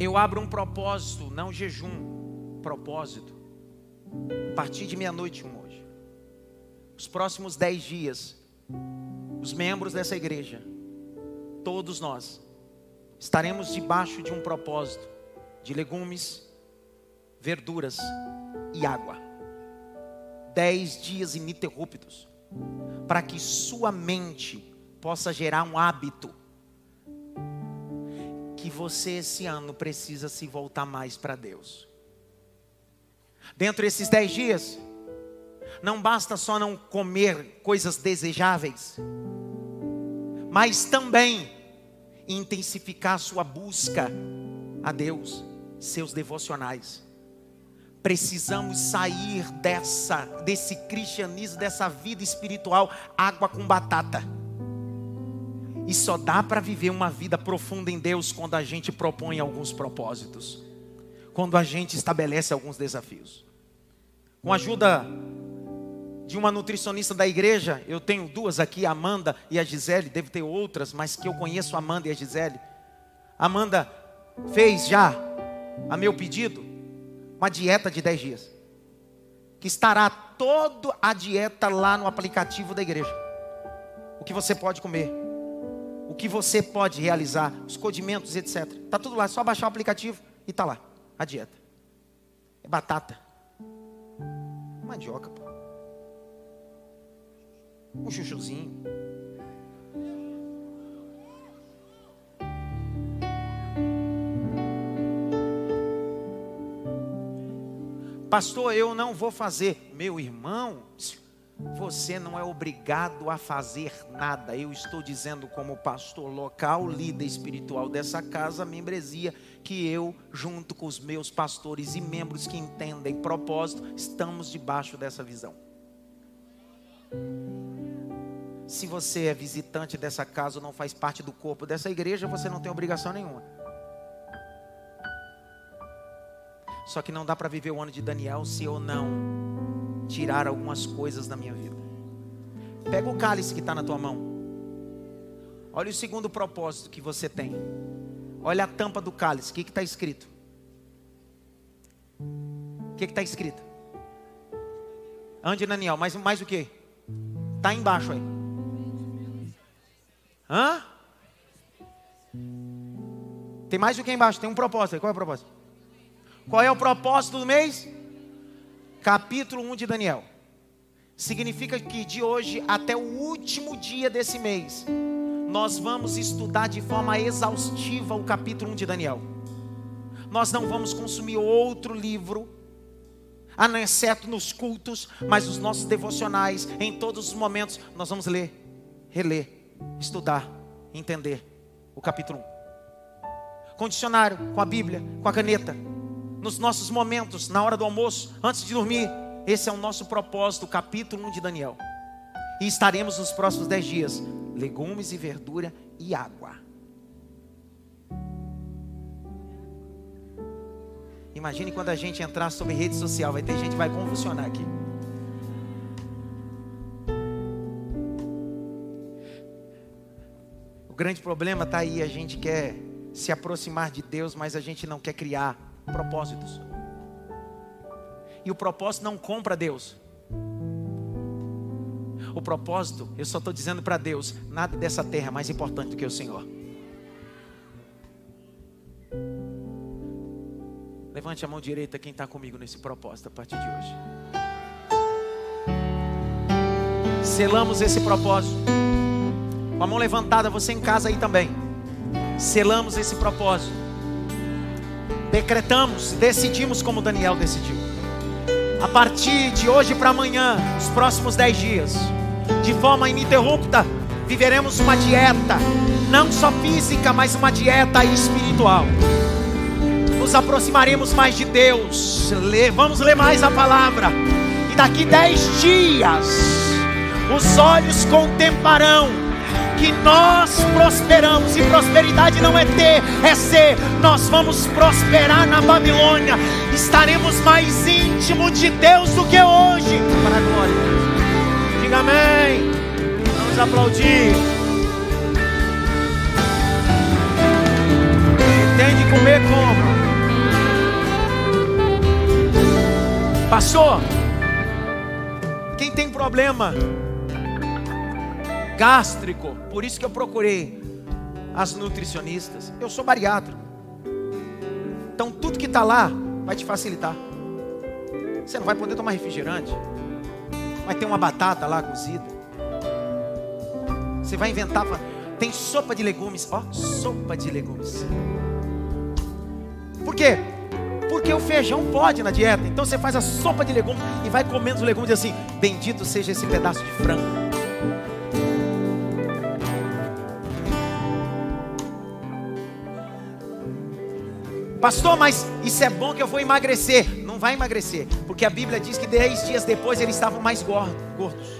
Eu abro um propósito, não jejum, propósito. A partir de meia-noite um hoje. Os próximos dez dias, os membros dessa igreja todos nós estaremos debaixo de um propósito de legumes, verduras e água. Dez dias ininterruptos, para que sua mente possa gerar um hábito que você esse ano precisa se voltar mais para Deus. Dentro desses dez dias, não basta só não comer coisas desejáveis, mas também intensificar sua busca a Deus, seus devocionais. Precisamos sair dessa desse cristianismo, dessa vida espiritual, água com batata. E só dá para viver uma vida profunda em Deus quando a gente propõe alguns propósitos, quando a gente estabelece alguns desafios. Com a ajuda de uma nutricionista da igreja, eu tenho duas aqui, a Amanda e a Gisele, deve ter outras, mas que eu conheço a Amanda e a Gisele. A Amanda fez já, a meu pedido, uma dieta de 10 dias. Que estará toda a dieta lá no aplicativo da igreja. O que você pode comer, o que você pode realizar, os codimentos, etc. Tá tudo lá, é só baixar o aplicativo e tá lá. A dieta. É batata. Mandioca, pô. Um chuchuzinho. Pastor, eu não vou fazer. Meu irmão, você não é obrigado a fazer nada. Eu estou dizendo, como pastor local, líder espiritual dessa casa, membresia, que eu, junto com os meus pastores e membros que entendem propósito, estamos debaixo dessa visão. Se você é visitante dessa casa ou não faz parte do corpo dessa igreja, você não tem obrigação nenhuma. Só que não dá para viver o ano de Daniel se eu não tirar algumas coisas da minha vida. Pega o cálice que está na tua mão. Olha o segundo propósito que você tem. Olha a tampa do cálice. O que está escrito? O que está escrito? Ande Daniel, mais, mais o que? Está embaixo aí. Hã? Tem mais do que embaixo, tem um propósito. Qual é o propósito? Qual é o propósito do mês? Capítulo 1 de Daniel. Significa que de hoje até o último dia desse mês, nós vamos estudar de forma exaustiva o capítulo 1 de Daniel. Nós não vamos consumir outro livro, exceto nos cultos, mas os nossos devocionais, em todos os momentos, nós vamos ler, reler estudar, entender o capítulo 1. Condicionário com a Bíblia, com a caneta, nos nossos momentos, na hora do almoço, antes de dormir. Esse é o nosso propósito, o capítulo 1 de Daniel. E estaremos nos próximos dez dias: legumes e verdura e água. Imagine quando a gente entrar sobre rede social, vai ter gente que vai convulsionar aqui. grande problema está aí, a gente quer se aproximar de Deus, mas a gente não quer criar propósitos. E o propósito não compra Deus. O propósito, eu só estou dizendo para Deus: nada dessa terra é mais importante do que o Senhor. Levante a mão direita quem está comigo nesse propósito a partir de hoje. Selamos esse propósito. Com a mão levantada, você em casa aí também. Selamos esse propósito. Decretamos, decidimos como Daniel decidiu. A partir de hoje para amanhã, os próximos dez dias, de forma ininterrupta, viveremos uma dieta, não só física, mas uma dieta espiritual. Nos aproximaremos mais de Deus, vamos ler mais a palavra, e daqui dez dias, os olhos contemplarão que nós prosperamos, e prosperidade não é ter, é ser. Nós vamos prosperar na Babilônia, estaremos mais íntimo de Deus do que hoje. Para a glória. Diga amém. Vamos aplaudir. Tem de comer como? Pastor, quem tem problema gástrico. Por isso que eu procurei as nutricionistas. Eu sou bariátrico. Então tudo que está lá vai te facilitar. Você não vai poder tomar refrigerante. Vai ter uma batata lá cozida. Você vai inventar. Tem sopa de legumes. Ó, sopa de legumes. Por quê? Porque o feijão pode na dieta. Então você faz a sopa de legumes e vai comendo os legumes assim. Bendito seja esse pedaço de frango. Pastor, mas isso é bom que eu vou emagrecer. Não vai emagrecer, porque a Bíblia diz que dez dias depois eles estavam mais gordos.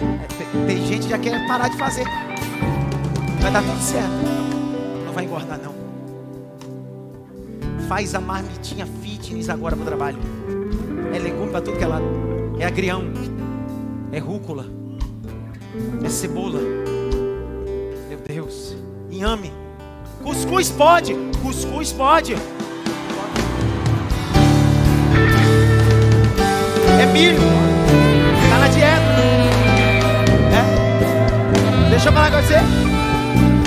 É, tem, gente que já quer parar de fazer. Vai dar tudo certo. Não vai engordar, não. Faz a marmitinha fitness agora para o trabalho. É legume para tudo que é lado. É agrião. É rúcula. É cebola. Meu Deus. Inhame. Cuscuz pode, cuscuz pode. É milho, está na dieta. É. Deixa eu falar com você.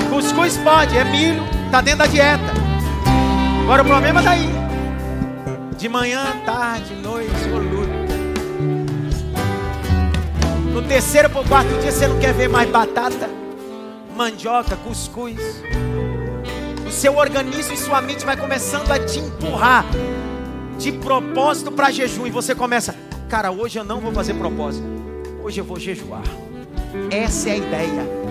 Cuscuz pode, é milho, está dentro da dieta. Agora o problema está aí. De manhã, tarde, noite, luta. No terceiro ou quarto dia você não quer ver mais batata, mandioca, cuscuz seu organismo e sua mente vai começando a te empurrar de propósito para jejum e você começa, cara, hoje eu não vou fazer propósito, hoje eu vou jejuar. Essa é a ideia.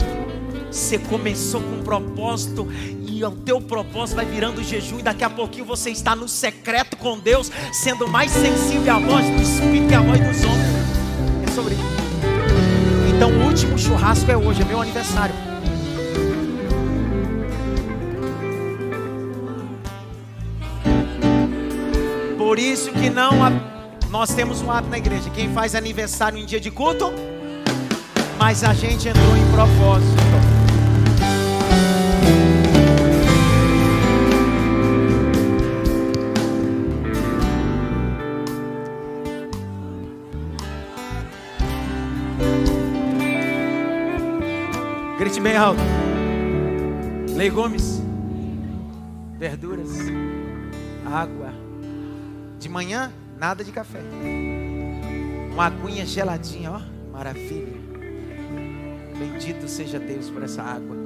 Você começou com um propósito e o teu propósito vai virando jejum e daqui a pouquinho você está no secreto com Deus, sendo mais sensível à voz do Espírito e à voz dos homens. É sobre isso. Então o último churrasco é hoje, é meu aniversário. Por isso que não nós temos um hábito na igreja. Quem faz aniversário em dia de culto, mas a gente entrou em propósito. Grite bem alto. Legumes, verduras, água. De manhã, nada de café. Uma aguinha geladinha, ó, maravilha. Bendito seja Deus por essa água.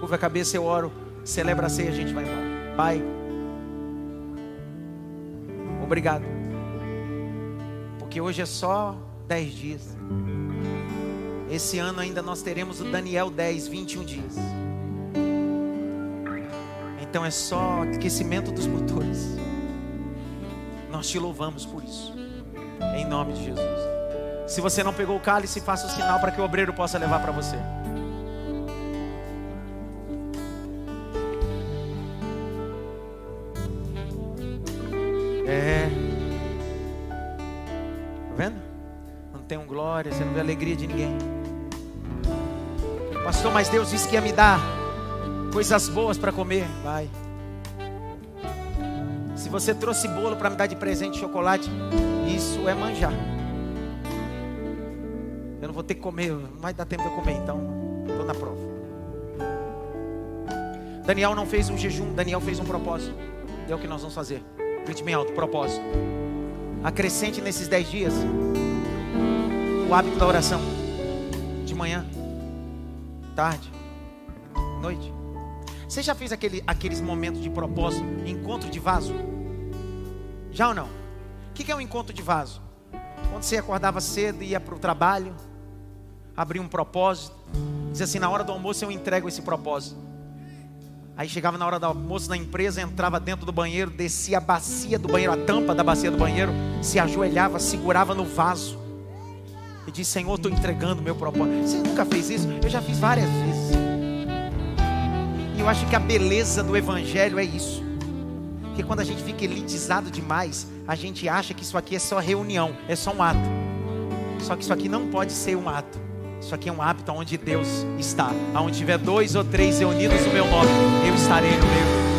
Curva a cabeça, eu oro. Celebra a ceia, a gente vai embora. Pai, obrigado. Porque hoje é só 10 dias. Esse ano ainda nós teremos o Daniel 10, 21 dias. Então é só aquecimento dos motores. Nós te louvamos por isso. Em nome de Jesus. Se você não pegou o cálice, faça o sinal para que o obreiro possa levar para você. É. Tá vendo? Não tem um glória, você não vê alegria de ninguém. Pastor, mas Deus disse que ia me dar coisas boas para comer. Vai. Se você trouxe bolo para me dar de presente chocolate, isso é manjar. Eu não vou ter que comer, não vai dar tempo de eu comer, então estou na prova. Daniel não fez um jejum, Daniel fez um propósito. E é o que nós vamos fazer. Grite bem alto, propósito. Acrescente nesses dez dias o hábito da oração. De manhã, tarde, noite. Você já fez aquele, aqueles momentos de propósito, encontro de vaso? Já ou não? O que é um encontro de vaso? Quando você acordava cedo e ia para o trabalho, abria um propósito, dizia assim: na hora do almoço eu entrego esse propósito. Aí chegava na hora do almoço na empresa, entrava dentro do banheiro, descia a bacia do banheiro, a tampa da bacia do banheiro, se ajoelhava, segurava no vaso e disse: Senhor, estou entregando meu propósito. Você nunca fez isso? Eu já fiz várias vezes. Eu acho que a beleza do Evangelho é isso. Porque quando a gente fica elitizado demais, a gente acha que isso aqui é só reunião, é só um ato. Só que isso aqui não pode ser um ato. Isso aqui é um hábito onde Deus está. Aonde tiver dois ou três reunidos no meu nome, eu estarei no meio.